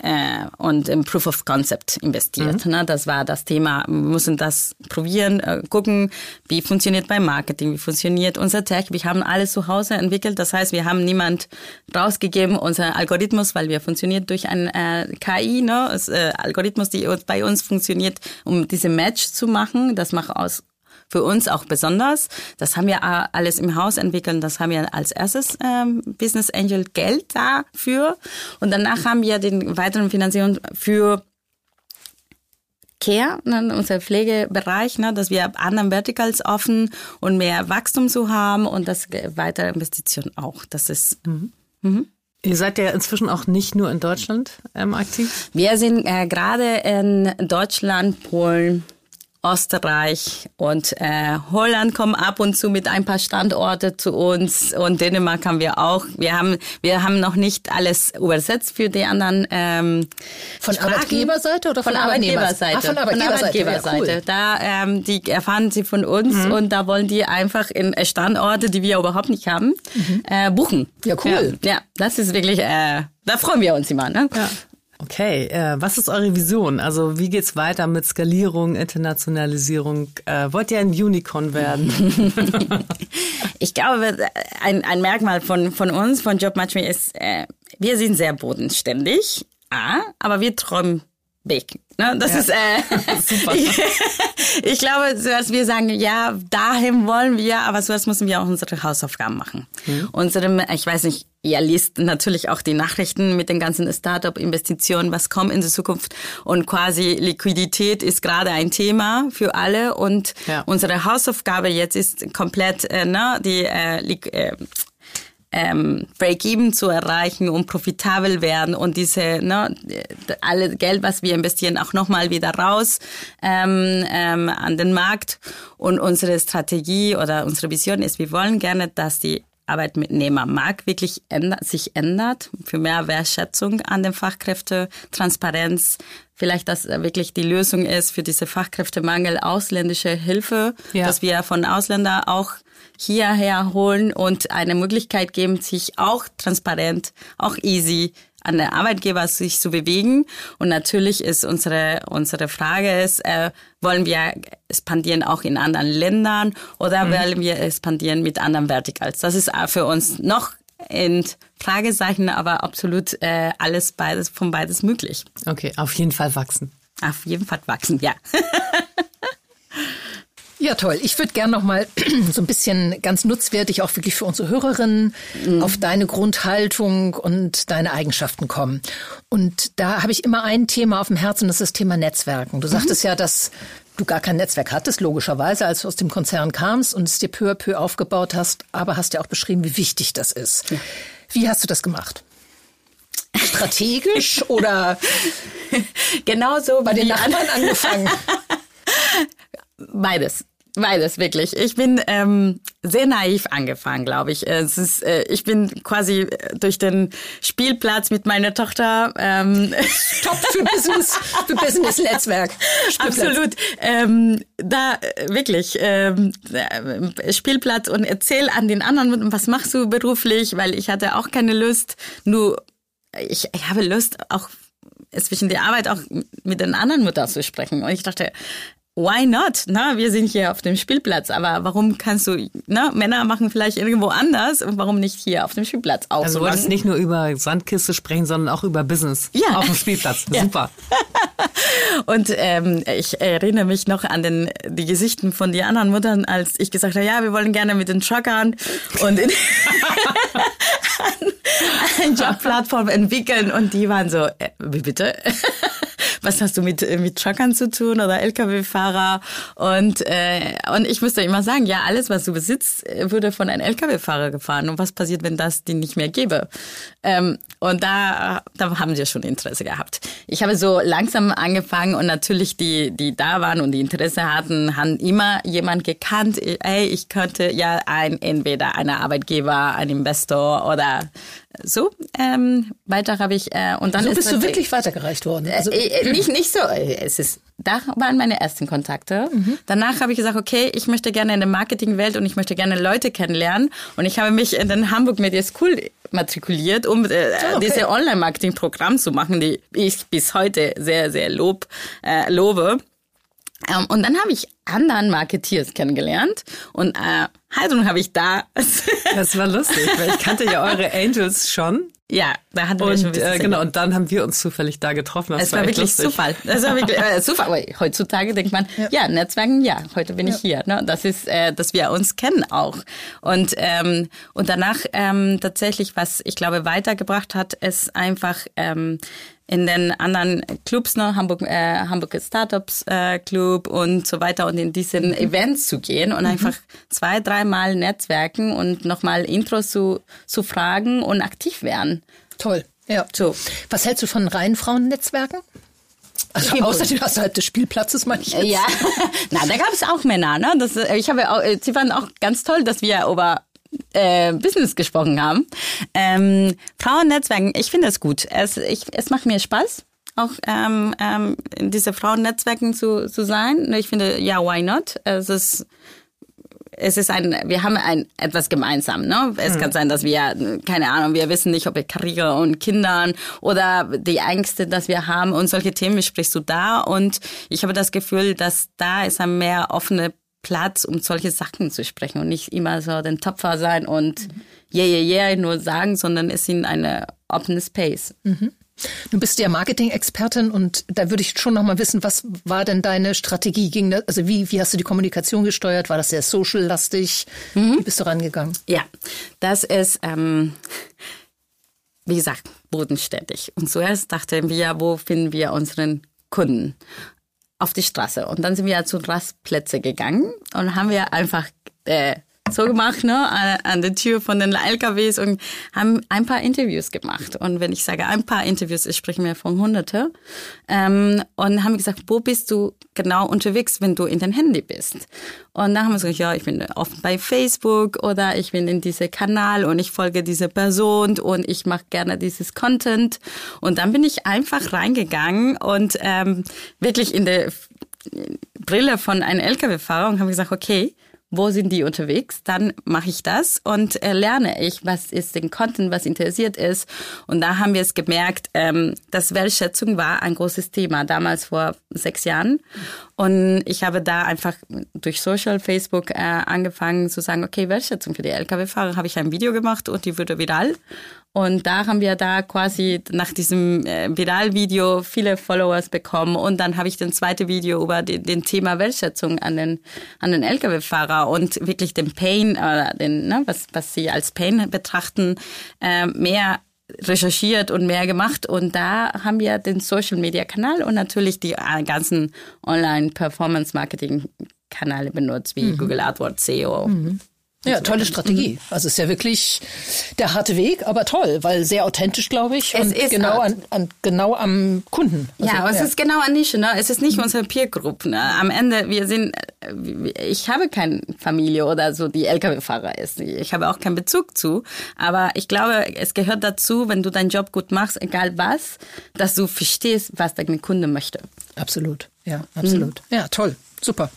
äh, und im Proof of Concept investiert. Mhm. Ne? Das war das Thema. Wir müssen das probieren, äh, gucken, wie funktioniert beim Marketing, wie funktioniert unser Tech. Wir haben alles zu Hause entwickelt. Das heißt, wir haben niemand rausgegeben, unser Algorithmus, weil wir funktioniert durch ein äh, KI, ne? Das, äh, Algorithmus, die bei uns funktioniert, um diese Match zu machen. Das macht aus für uns auch besonders. Das haben wir alles im Haus entwickelt. Das haben wir als erstes ähm, Business Angel Geld dafür. Und danach haben wir den weiteren Finanzierung für Care, ne, unser Pflegebereich, ne, dass wir anderen Verticals offen und mehr Wachstum zu haben und das weitere Investition auch. Das ist. Mhm. Mhm. Ihr seid ja inzwischen auch nicht nur in Deutschland ähm, aktiv? Wir sind äh, gerade in Deutschland, Polen, Österreich und äh, Holland kommen ab und zu mit ein paar Standorte zu uns und Dänemark haben wir auch. Wir haben wir haben noch nicht alles übersetzt für die anderen. Ähm, von Sprachen. Arbeitgeberseite oder von, von Arbeitgeberseite? Ah, von Arbeitgeberseite. Von Arbeitgeberseite. Ja, cool. Da ähm, die erfahren sie von uns mhm. und da wollen die einfach in Standorte, die wir überhaupt nicht haben, mhm. äh, buchen. Ja, cool. Ja, ja, das ist wirklich. Äh, da freuen wir uns immer. Ne? Ja. Okay, äh, was ist eure Vision? Also wie geht's weiter mit Skalierung, Internationalisierung? Äh, wollt ihr ein Unicorn werden? ich glaube, ein, ein Merkmal von, von uns, von JobMatchMe ist, äh, wir sind sehr bodenständig, aber wir träumen big. Ne? Das ja. ist äh, super. ich, ich glaube, dass wir sagen, ja, dahin wollen wir, aber zuerst müssen wir auch unsere Hausaufgaben machen. Mhm. Unsere, ich weiß nicht, ihr liest natürlich auch die Nachrichten mit den ganzen Startup-Investitionen, was kommt in die Zukunft. Und quasi Liquidität ist gerade ein Thema für alle. Und ja. unsere Hausaufgabe jetzt ist komplett äh, ne, die äh, äh, ähm, Break-Even zu erreichen und profitabel werden und diese ne, alle Geld, was wir investieren, auch nochmal wieder raus ähm, ähm, an den Markt. Und unsere Strategie oder unsere Vision ist, wir wollen gerne, dass die Arbeitnehmermarkt wirklich ändert, sich ändert, für mehr Wertschätzung an den Fachkräfte, Transparenz, vielleicht, dass wirklich die Lösung ist für diese Fachkräftemangel, ausländische Hilfe, ja. dass wir von Ausländern auch hierher holen und eine Möglichkeit geben, sich auch transparent, auch easy an der Arbeitgeber sich zu bewegen. Und natürlich ist unsere, unsere Frage ist, äh, wollen wir expandieren auch in anderen Ländern oder mhm. wollen wir expandieren mit anderen Verticals? Das ist für uns noch in Fragezeichen, aber absolut äh, alles beides von beides möglich. Okay, auf jeden Fall wachsen. Auf jeden Fall wachsen, ja. Ja, toll. Ich würde gerne noch mal so ein bisschen ganz nutzwertig auch wirklich für unsere Hörerinnen mhm. auf deine Grundhaltung und deine Eigenschaften kommen. Und da habe ich immer ein Thema auf dem Herzen, das ist das Thema Netzwerken. Du mhm. sagtest ja, dass du gar kein Netzwerk hattest, logischerweise, als du aus dem Konzern kamst und es dir peu à peu aufgebaut hast, aber hast ja auch beschrieben, wie wichtig das ist. Ja. Wie hast du das gemacht? Strategisch oder genau so bei den Nachbarn angefangen? Beides. Beides, wirklich. Ich bin ähm, sehr naiv angefangen, glaube ich. Es ist, äh, ich bin quasi durch den Spielplatz mit meiner Tochter. Ähm, Top für Business, für Business-Netzwerk. Absolut. Ähm, da äh, wirklich ähm, äh, Spielplatz und erzähl an den anderen, was machst du beruflich, weil ich hatte auch keine Lust. Nur ich, ich habe Lust auch zwischen der Arbeit auch mit den anderen Müttern zu sprechen. Und ich dachte, why not? Na, wir sind hier auf dem Spielplatz, aber warum kannst du, na, Männer machen vielleicht irgendwo anders und warum nicht hier auf dem Spielplatz auch? Also du wolltest nicht nur über Sandkiste sprechen, sondern auch über Business ja. auf dem Spielplatz. Super. und ähm, ich erinnere mich noch an den die Gesichten von den anderen Muttern, als ich gesagt habe, ja, wir wollen gerne mit den Truckern und in eine Jobplattform entwickeln und die waren so, äh, wie bitte? Was hast du mit, äh, mit Truckern zu tun oder Lkw-Fahrer? Und, äh, und ich müsste immer sagen, ja, alles, was du besitzt, würde von einem Lkw-Fahrer gefahren. Und was passiert, wenn das die nicht mehr gäbe? Ähm, und da, da haben sie schon Interesse gehabt. Ich habe so langsam angefangen und natürlich die, die da waren und die Interesse hatten, haben immer jemand gekannt, ey, ich könnte ja ein, entweder einer Arbeitgeber, ein Investor oder so. Ähm, weiter habe ich äh, und dann so ist bist du wirklich weitergereicht worden. Also äh, äh, nicht nicht so. Es ist da waren meine ersten Kontakte. Mhm. Danach habe ich gesagt, okay, ich möchte gerne in der Marketingwelt und ich möchte gerne Leute kennenlernen und ich habe mich in den Hamburg Media School matrikuliert, um äh, oh, okay. diese Online-Marketing-Programm zu machen, die ich bis heute sehr sehr lob äh, lobe. Ähm, und dann habe ich anderen Marketeers kennengelernt und äh, Heidrun habe ich da. das war lustig, weil ich kannte ja eure Angels schon. Ja, da hatten wir und, schon äh, genau. Und dann haben wir uns zufällig da getroffen. Das es war, war wirklich lustig. Zufall. Das war wirklich äh, Zufall. Aber heutzutage denkt man, ja, ja Netzwerken, ja, heute bin ja. ich hier. Ne? Das ist, äh, dass wir uns kennen auch. Und ähm, und danach ähm, tatsächlich, was ich glaube weitergebracht hat, ist einfach ähm, in den anderen Clubs, ne, Hamburg, äh, Hamburg Startups äh, Club und so weiter und in diesen mhm. Events zu gehen und mhm. einfach zwei, dreimal netzwerken und nochmal Intros zu, zu fragen und aktiv werden. Toll. Ja. So. Was hältst du von reinen Frauennetzwerken? Also außerdem außerhalb des Spielplatzes meine ich jetzt. Ja, na, da gab es auch Männer. Ne? Das, ich habe auch, sie fanden auch ganz toll, dass wir über äh, Business gesprochen haben. Ähm, Frauennetzwerken, ich finde es gut. Es, ich, es macht mir Spaß auch ähm, ähm, in diese Frauennetzwerken zu, zu sein. Ich finde, ja, why not? Es ist es ist ein, wir haben ein etwas gemeinsam. Ne? Es hm. kann sein, dass wir, keine Ahnung, wir wissen nicht, ob wir Karriere und Kindern oder die Ängste, dass wir haben und solche Themen besprichst du da. Und ich habe das Gefühl, dass da ist ein mehr offene Platz, um solche Sachen zu sprechen und nicht immer so den Topfer sein und mhm. yeah, yeah, yeah nur sagen, sondern es sind eine offene Space. Mhm. Du bist ja Marketing-Expertin und da würde ich schon noch mal wissen, was war denn deine Strategie? Also wie, wie hast du die Kommunikation gesteuert? War das sehr social-lastig? Mhm. Wie bist du rangegangen? Ja, das ist, ähm, wie gesagt, bodenständig. Und zuerst dachten wir, wo finden wir unseren Kunden? Auf die Straße. Und dann sind wir zu Rastplätze gegangen und haben wir einfach äh, so gemacht, ne, an der Tür von den LKWs und haben ein paar Interviews gemacht. Und wenn ich sage ein paar Interviews, ich spreche mir von Hunderte. Ähm, und haben gesagt, wo bist du genau unterwegs, wenn du in dein Handy bist? Und dann haben wir gesagt, ja, ich bin oft bei Facebook oder ich bin in diesem Kanal und ich folge dieser Person und ich mache gerne dieses Content. Und dann bin ich einfach reingegangen und ähm, wirklich in der Brille von einem LKW-Fahrer und habe gesagt, okay, wo sind die unterwegs, dann mache ich das und äh, lerne ich, was ist den Content, was interessiert ist. Und da haben wir es gemerkt, ähm, dass Wertschätzung war ein großes Thema, damals vor sechs Jahren. Und ich habe da einfach durch Social, Facebook äh, angefangen zu sagen, okay, Wertschätzung für die Lkw-Fahrer, habe ich ein Video gemacht und die wurde viral. Und da haben wir da quasi nach diesem äh, Viral-Video viele Followers bekommen. Und dann habe ich den zweite Video über den, den Thema Wertschätzung an den, an den Lkw-Fahrer und wirklich den Pain, oder den, ne, was, was sie als Pain betrachten, äh, mehr recherchiert und mehr gemacht und da haben wir den Social Media Kanal und natürlich die äh, ganzen Online Performance Marketing Kanäle benutzt wie mhm. Google AdWords SEO. Mhm. Ja, tolle Strategie. Also es ist ja wirklich der harte Weg, aber toll, weil sehr authentisch, glaube ich. Es und ist genau, an, an, genau am Kunden. Also, ja, es ja. ist genau an Nische. Ne? Es ist nicht mhm. unsere Peer Group. Ne? Am Ende, wir sind, ich habe keine Familie oder so, die Lkw-Fahrer ist. Ich habe auch keinen Bezug zu. Aber ich glaube, es gehört dazu, wenn du deinen Job gut machst, egal was, dass du verstehst, was dein Kunde möchte. Absolut. Ja, absolut. Mhm. Ja, toll. Super.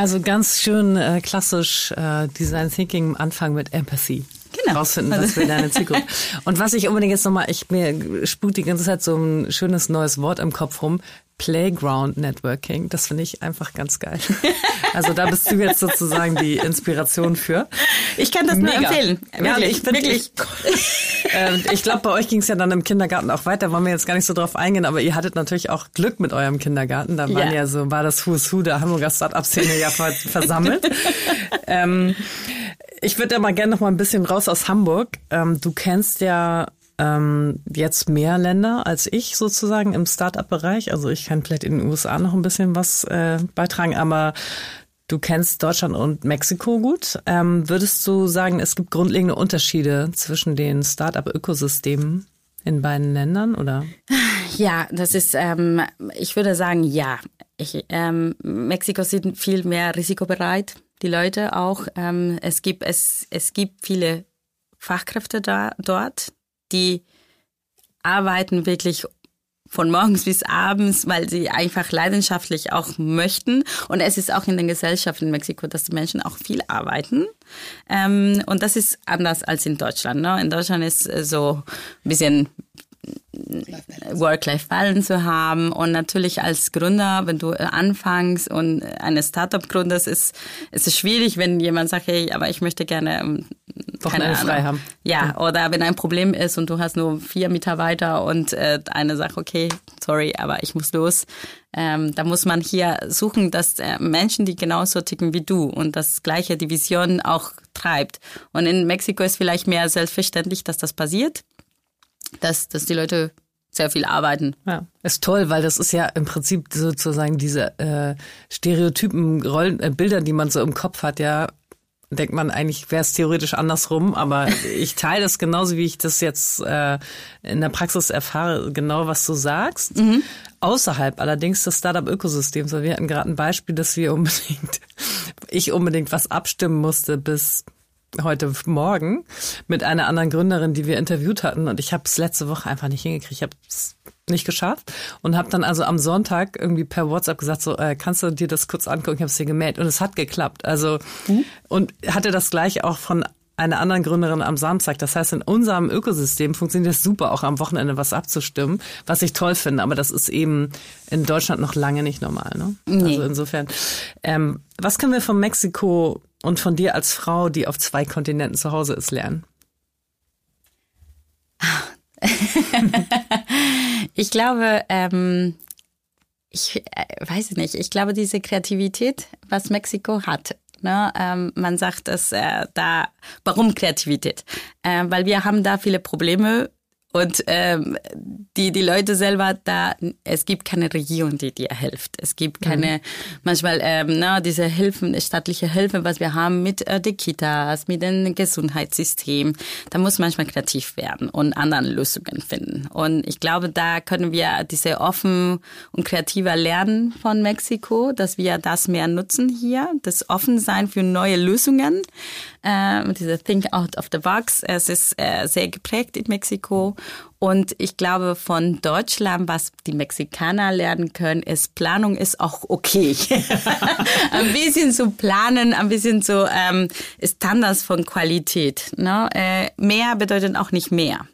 Also ganz schön äh, klassisch äh, Design Thinking Anfang mit Empathy. Genau. Rausfinden, was will deine Zielgruppe. Und was ich unbedingt jetzt nochmal, ich mir sput die ganze Zeit so ein schönes neues Wort im Kopf rum. Playground Networking. Das finde ich einfach ganz geil. Also da bist du jetzt sozusagen die Inspiration für. Ich kann das Mega. nur empfehlen. Wirklich, ja, ich find, wirklich. Ich, äh, ich glaube, bei euch ging es ja dann im Kindergarten auch weiter. Wollen wir jetzt gar nicht so drauf eingehen, aber ihr hattet natürlich auch Glück mit eurem Kindergarten. Da waren ja, ja so, war das Who's Who der Hamburger Start-up-Szene ja versammelt. ähm, ich würde ja mal gerne noch mal ein bisschen raus aus Hamburg. Ähm, du kennst ja ähm, jetzt mehr Länder als ich sozusagen im Start-up-Bereich. Also ich kann vielleicht in den USA noch ein bisschen was äh, beitragen, aber du kennst Deutschland und Mexiko gut. Ähm, würdest du sagen, es gibt grundlegende Unterschiede zwischen den Start-up-Ökosystemen in beiden Ländern, oder? Ja, das ist, ähm, ich würde sagen, ja. Ich, ähm, Mexiko sind viel mehr risikobereit, die Leute auch. Ähm, es gibt es es gibt viele Fachkräfte da dort, die arbeiten wirklich von morgens bis abends, weil sie einfach leidenschaftlich auch möchten. Und es ist auch in der Gesellschaft in Mexiko, dass die Menschen auch viel arbeiten. Ähm, und das ist anders als in Deutschland. Ne? In Deutschland ist so ein bisschen Work-Life-Balance zu haben und natürlich als Gründer, wenn du anfängst und eine Startup gründest, ist, ist es schwierig, wenn jemand sagt, hey, aber ich möchte gerne ähm, keine frei haben. Ja, oder wenn ein Problem ist und du hast nur vier Mitarbeiter und äh, eine sagt, okay, sorry, aber ich muss los. Ähm, da muss man hier suchen, dass äh, Menschen, die genauso ticken wie du und das gleiche die Vision auch treibt. Und in Mexiko ist vielleicht mehr selbstverständlich, dass das passiert dass, dass die Leute sehr viel arbeiten. Ja, ist toll, weil das ist ja im Prinzip sozusagen diese äh, Stereotypen, Rollen, äh, Bilder, die man so im Kopf hat, ja, denkt man eigentlich wäre es theoretisch andersrum, aber ich teile das genauso, wie ich das jetzt äh, in der Praxis erfahre, genau was du sagst. Mhm. außerhalb allerdings des Startup-Ökosystems. Wir hatten gerade ein Beispiel, dass wir unbedingt, ich unbedingt was abstimmen musste bis heute Morgen mit einer anderen Gründerin, die wir interviewt hatten. Und ich habe es letzte Woche einfach nicht hingekriegt. Ich habe es nicht geschafft und habe dann also am Sonntag irgendwie per WhatsApp gesagt, so äh, kannst du dir das kurz angucken? Ich habe es dir gemeldet und es hat geklappt. Also mhm. und hatte das gleich auch von einer anderen Gründerin am Samstag. Das heißt, in unserem Ökosystem funktioniert es super, auch am Wochenende was abzustimmen, was ich toll finde. Aber das ist eben in Deutschland noch lange nicht normal. Ne? Nee. Also insofern, ähm, was können wir von Mexiko und von dir als Frau, die auf zwei Kontinenten zu Hause ist, lernen? ich glaube, ähm, ich äh, weiß nicht, ich glaube, diese Kreativität, was Mexiko hat, Ne? Ähm, man sagt es äh, da, warum Kreativität? Äh, weil wir haben da viele Probleme und ähm, die, die Leute selber, da, es gibt keine Regierung, die dir hilft. Es gibt keine, mhm. manchmal, ähm, na, diese Hilfen, staatliche Hilfe, was wir haben mit äh, den Kitas, mit dem Gesundheitssystem. Da muss manchmal kreativ werden und anderen Lösungen finden. Und ich glaube, da können wir diese offen und kreativer lernen von Mexiko, dass wir das mehr nutzen hier, das offen sein für neue Lösungen äh, diese Think Out of the Box. Es ist äh, sehr geprägt in Mexiko. Und ich glaube, von Deutschland, was die Mexikaner lernen können, ist, Planung ist auch okay. ein bisschen zu planen, ein bisschen so ähm, Standards von Qualität. Ne? Äh, mehr bedeutet auch nicht mehr.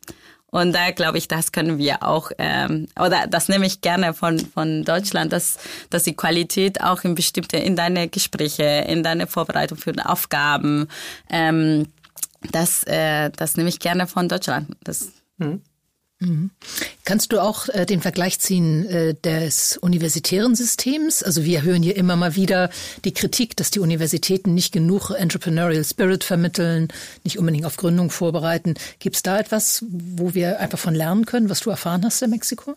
Und da glaube ich, das können wir auch, ähm, oder das nehme ich gerne von, von Deutschland, dass, dass die Qualität auch in bestimmte, in deine Gespräche, in deine Vorbereitung für Aufgaben, ähm, das, äh, das nehme ich gerne von Deutschland. Das, hm. Mhm. Kannst du auch äh, den Vergleich ziehen äh, des universitären Systems? Also wir hören hier immer mal wieder die Kritik, dass die Universitäten nicht genug Entrepreneurial Spirit vermitteln, nicht unbedingt auf Gründung vorbereiten. Gibt es da etwas, wo wir einfach von lernen können, was du erfahren hast in Mexiko?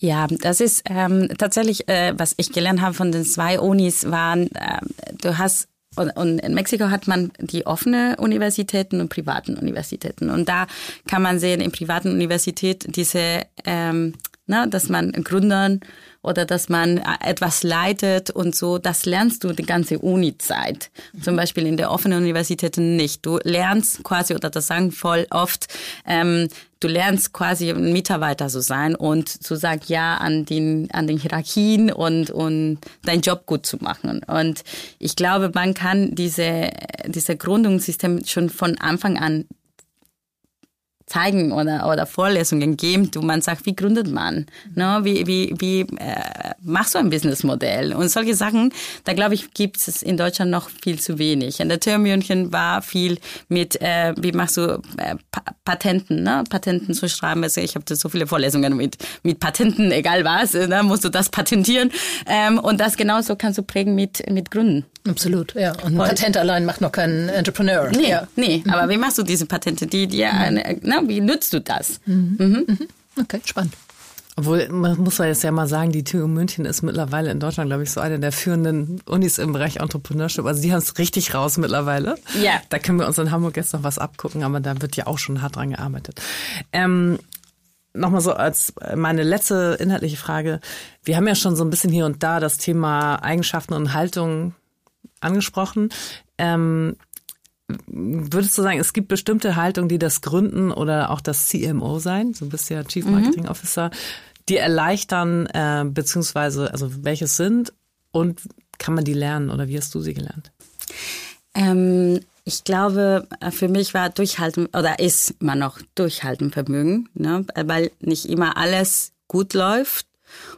Ja, das ist ähm, tatsächlich, äh, was ich gelernt habe von den zwei Unis, waren, äh, du hast und, und in Mexiko hat man die offene Universitäten und privaten Universitäten. Und da kann man sehen, in privaten Universitäten diese, ähm, na, dass man Gründern oder dass man etwas leitet und so, das lernst du die ganze Uni-Zeit. Zum Beispiel in der offenen Universität nicht. Du lernst quasi, oder das sagen voll oft, ähm, du lernst quasi ein Mitarbeiter zu sein und zu sagen ja an den, an den Hierarchien und, und deinen Job gut zu machen. Und ich glaube, man kann diese, diese Gründungssystem schon von Anfang an zeigen oder, oder Vorlesungen geben, du man sagt, wie gründet man? Ne? Wie, wie, wie äh, machst du ein Businessmodell? Und solche Sachen, da glaube ich, gibt es in Deutschland noch viel zu wenig. In der TÜ München war viel mit, äh, wie machst du äh, Patenten, ne? Patenten zu schreiben. Also ich habe so viele Vorlesungen mit, mit Patenten, egal was, ne? musst du das patentieren. Ähm, und das genauso kannst du prägen mit, mit Gründen. Absolut, ja. Und ein Patent allein macht noch keinen Entrepreneur. Nee, ja. nee. Mhm. aber wie machst du diese Patente? Die, die, mhm. Na, wie nützt du das? Mhm. Mhm. mhm. Okay, spannend. Obwohl, man muss ja jetzt ja mal sagen, die TU München ist mittlerweile in Deutschland, glaube ich, so eine der führenden Unis im Bereich Entrepreneurship. Also die haben es richtig raus mittlerweile. Ja. Da können wir uns in Hamburg jetzt noch was abgucken, aber da wird ja auch schon hart dran gearbeitet. Ähm, Nochmal so als meine letzte inhaltliche Frage. Wir haben ja schon so ein bisschen hier und da das Thema Eigenschaften und Haltung angesprochen. Ähm, würdest du sagen, es gibt bestimmte Haltungen, die das Gründen oder auch das CMO sein, so bist ja Chief Marketing Officer, die erleichtern, äh, beziehungsweise, also welches sind und kann man die lernen oder wie hast du sie gelernt? Ähm, ich glaube, für mich war Durchhalten oder ist immer noch Durchhaltenvermögen, ne? weil nicht immer alles gut läuft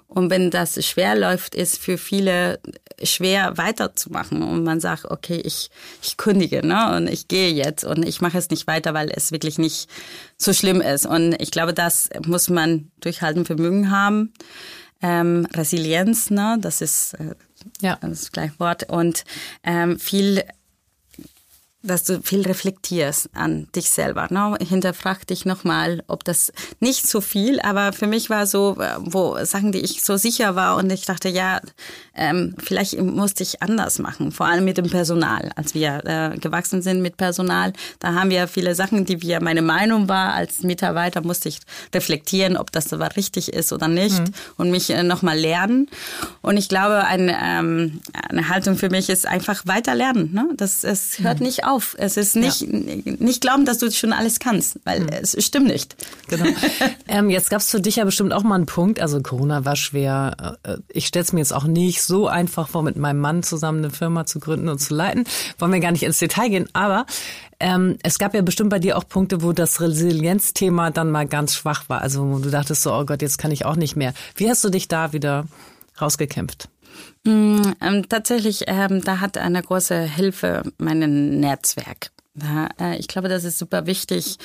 und wenn das schwer läuft, ist für viele schwer weiterzumachen. Und man sagt, okay, ich, ich kündige ne? und ich gehe jetzt und ich mache es nicht weiter, weil es wirklich nicht so schlimm ist. Und ich glaube, das muss man durchhalten Vermögen haben. Ähm, Resilienz, ne? das ist äh, ja. das gleiche Wort. Und ähm, viel dass du viel reflektierst an dich selber. Ne? Hinterfrag dich nochmal, ob das nicht so viel, aber für mich war so, äh, wo Sachen, die ich so sicher war und ich dachte, ja, ähm, vielleicht musste ich anders machen, vor allem mit dem Personal. Als wir äh, gewachsen sind mit Personal, da haben wir viele Sachen, die wir, meine Meinung war, als Mitarbeiter musste ich reflektieren, ob das aber richtig ist oder nicht mhm. und mich äh, nochmal lernen. Und ich glaube, ein, ähm, eine Haltung für mich ist einfach weiter lernen. Ne? Das, es hört mhm. nicht auf. Es ist nicht, ja. nicht glauben, dass du schon alles kannst, weil mhm. es stimmt nicht. Genau. ähm, jetzt gab es für dich ja bestimmt auch mal einen Punkt, also Corona war schwer. Äh, ich stelle es mir jetzt auch nicht so einfach vor, mit meinem Mann zusammen eine Firma zu gründen und zu leiten. Wollen wir gar nicht ins Detail gehen, aber ähm, es gab ja bestimmt bei dir auch Punkte, wo das Resilienzthema dann mal ganz schwach war. Also wo du dachtest so, oh Gott, jetzt kann ich auch nicht mehr. Wie hast du dich da wieder rausgekämpft? Mm, ähm, tatsächlich, ähm, da hat eine große Hilfe mein Netzwerk. Da, äh, ich glaube, das ist super wichtig.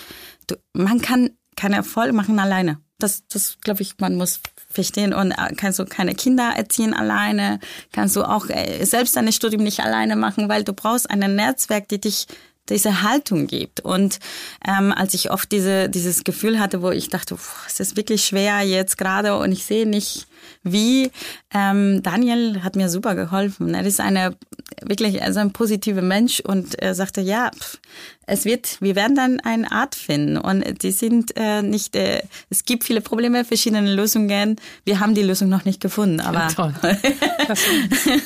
Du, man kann keinen Erfolg machen alleine. Das, das glaube ich, man muss verstehen. Und äh, kannst du keine Kinder erziehen alleine, kannst du auch äh, selbst dein Studium nicht alleine machen, weil du brauchst ein Netzwerk, die dich diese Haltung gibt. Und ähm, als ich oft diese, dieses Gefühl hatte, wo ich dachte, pff, es ist wirklich schwer jetzt gerade und ich sehe nicht, wie, ähm, Daniel hat mir super geholfen. Er ist eine wirklich also ein positiver Mensch und er sagte, ja, pff, es wird, wir werden dann eine Art finden und die sind äh, nicht, äh, es gibt viele Probleme, verschiedene Lösungen. Wir haben die Lösung noch nicht gefunden, aber. Ja, toll.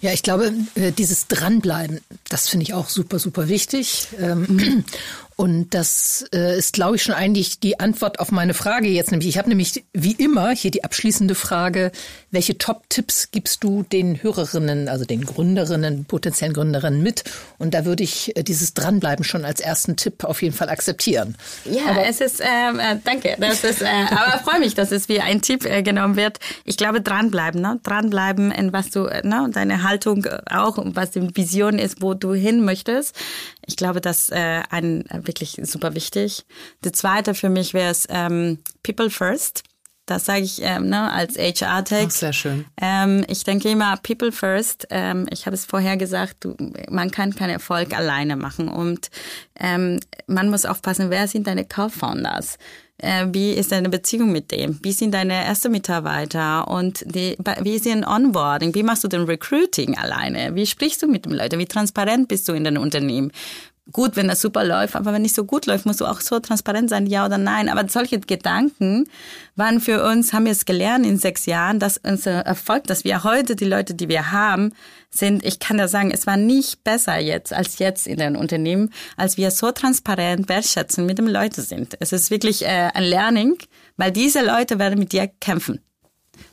Ja, ich glaube, äh, dieses Dranbleiben, das finde ich auch super, super wichtig. Und das äh, ist, glaube ich, schon eigentlich die Antwort auf meine Frage jetzt. Nämlich, ich habe nämlich wie immer hier die abschließende Frage, welche Top-Tipps gibst du den Hörerinnen, also den Gründerinnen, potenziellen Gründerinnen mit? Und da würde ich äh, dieses Dranbleiben schon als ersten Tipp auf jeden Fall akzeptieren. Ja, aber es ist, ähm, äh, danke, das ist, äh, aber freue mich, dass es wie ein Tipp äh, genommen wird. Ich glaube, dranbleiben, ne? dranbleiben in was du, äh, ne? deine Haltung auch, was die Vision ist, wo du hin möchtest. Ich glaube, das äh, ein wirklich super wichtig. Der zweite für mich wäre es ähm, People First. Das sage ich ähm, ne, als HR-Tech. Sehr schön. Ähm, ich denke immer People First. Ähm, ich habe es vorher gesagt, du, man kann keinen Erfolg alleine machen und ähm, man muss aufpassen, wer sind deine Co-Founders? Äh, wie ist deine Beziehung mit dem? Wie sind deine ersten Mitarbeiter? Und die, wie ist ein Onboarding? Wie machst du den Recruiting alleine? Wie sprichst du mit den Leuten? Wie transparent bist du in den Unternehmen? Gut, wenn das super läuft, aber wenn nicht so gut läuft, musst du auch so transparent sein, ja oder nein. Aber solche Gedanken waren für uns, haben wir es gelernt in sechs Jahren, dass unser Erfolg, dass wir heute die Leute, die wir haben, sind, ich kann da sagen, es war nicht besser jetzt als jetzt in den Unternehmen, als wir so transparent wertschätzen mit den Leuten sind. Es ist wirklich äh, ein Learning, weil diese Leute werden mit dir kämpfen.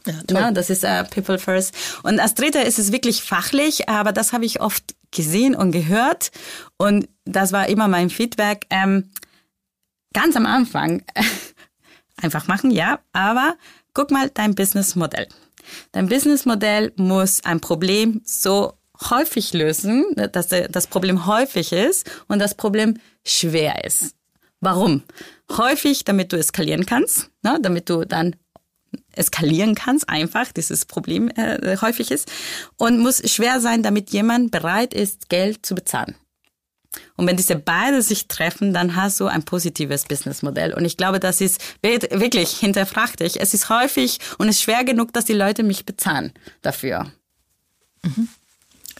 Ja. Ja, das ist uh, People First. Und als Dritter ist es wirklich fachlich, aber das habe ich oft gesehen und gehört. Und das war immer mein Feedback. Ähm, ganz am Anfang, einfach machen, ja, aber guck mal dein Businessmodell. Dein Businessmodell muss ein Problem so häufig lösen, dass das Problem häufig ist und das Problem schwer ist. Warum? Häufig, damit du eskalieren kannst, ne, damit du dann eskalieren kannst, einfach dieses Problem äh, häufig ist und muss schwer sein, damit jemand bereit ist, Geld zu bezahlen. Und wenn diese beide sich treffen, dann hast du ein positives Businessmodell. Und ich glaube, das ist wirklich hinterfragt dich. Es ist häufig und es ist schwer genug, dass die Leute mich bezahlen dafür. Mhm.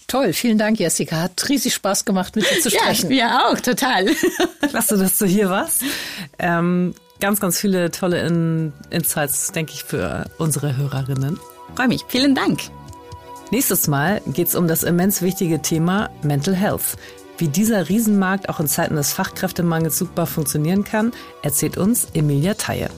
Toll, vielen Dank, Jessica. Hat riesig Spaß gemacht, mit dir zu sprechen. Ja, mir auch, total. Klasse, dass du hier warst. Ähm, ganz, ganz viele tolle In Insights, denke ich, für unsere Hörerinnen. Freue mich. Vielen Dank. Nächstes Mal geht es um das immens wichtige Thema Mental Health. Wie dieser Riesenmarkt auch in Zeiten des Fachkräftemangels super funktionieren kann, erzählt uns Emilia Theie.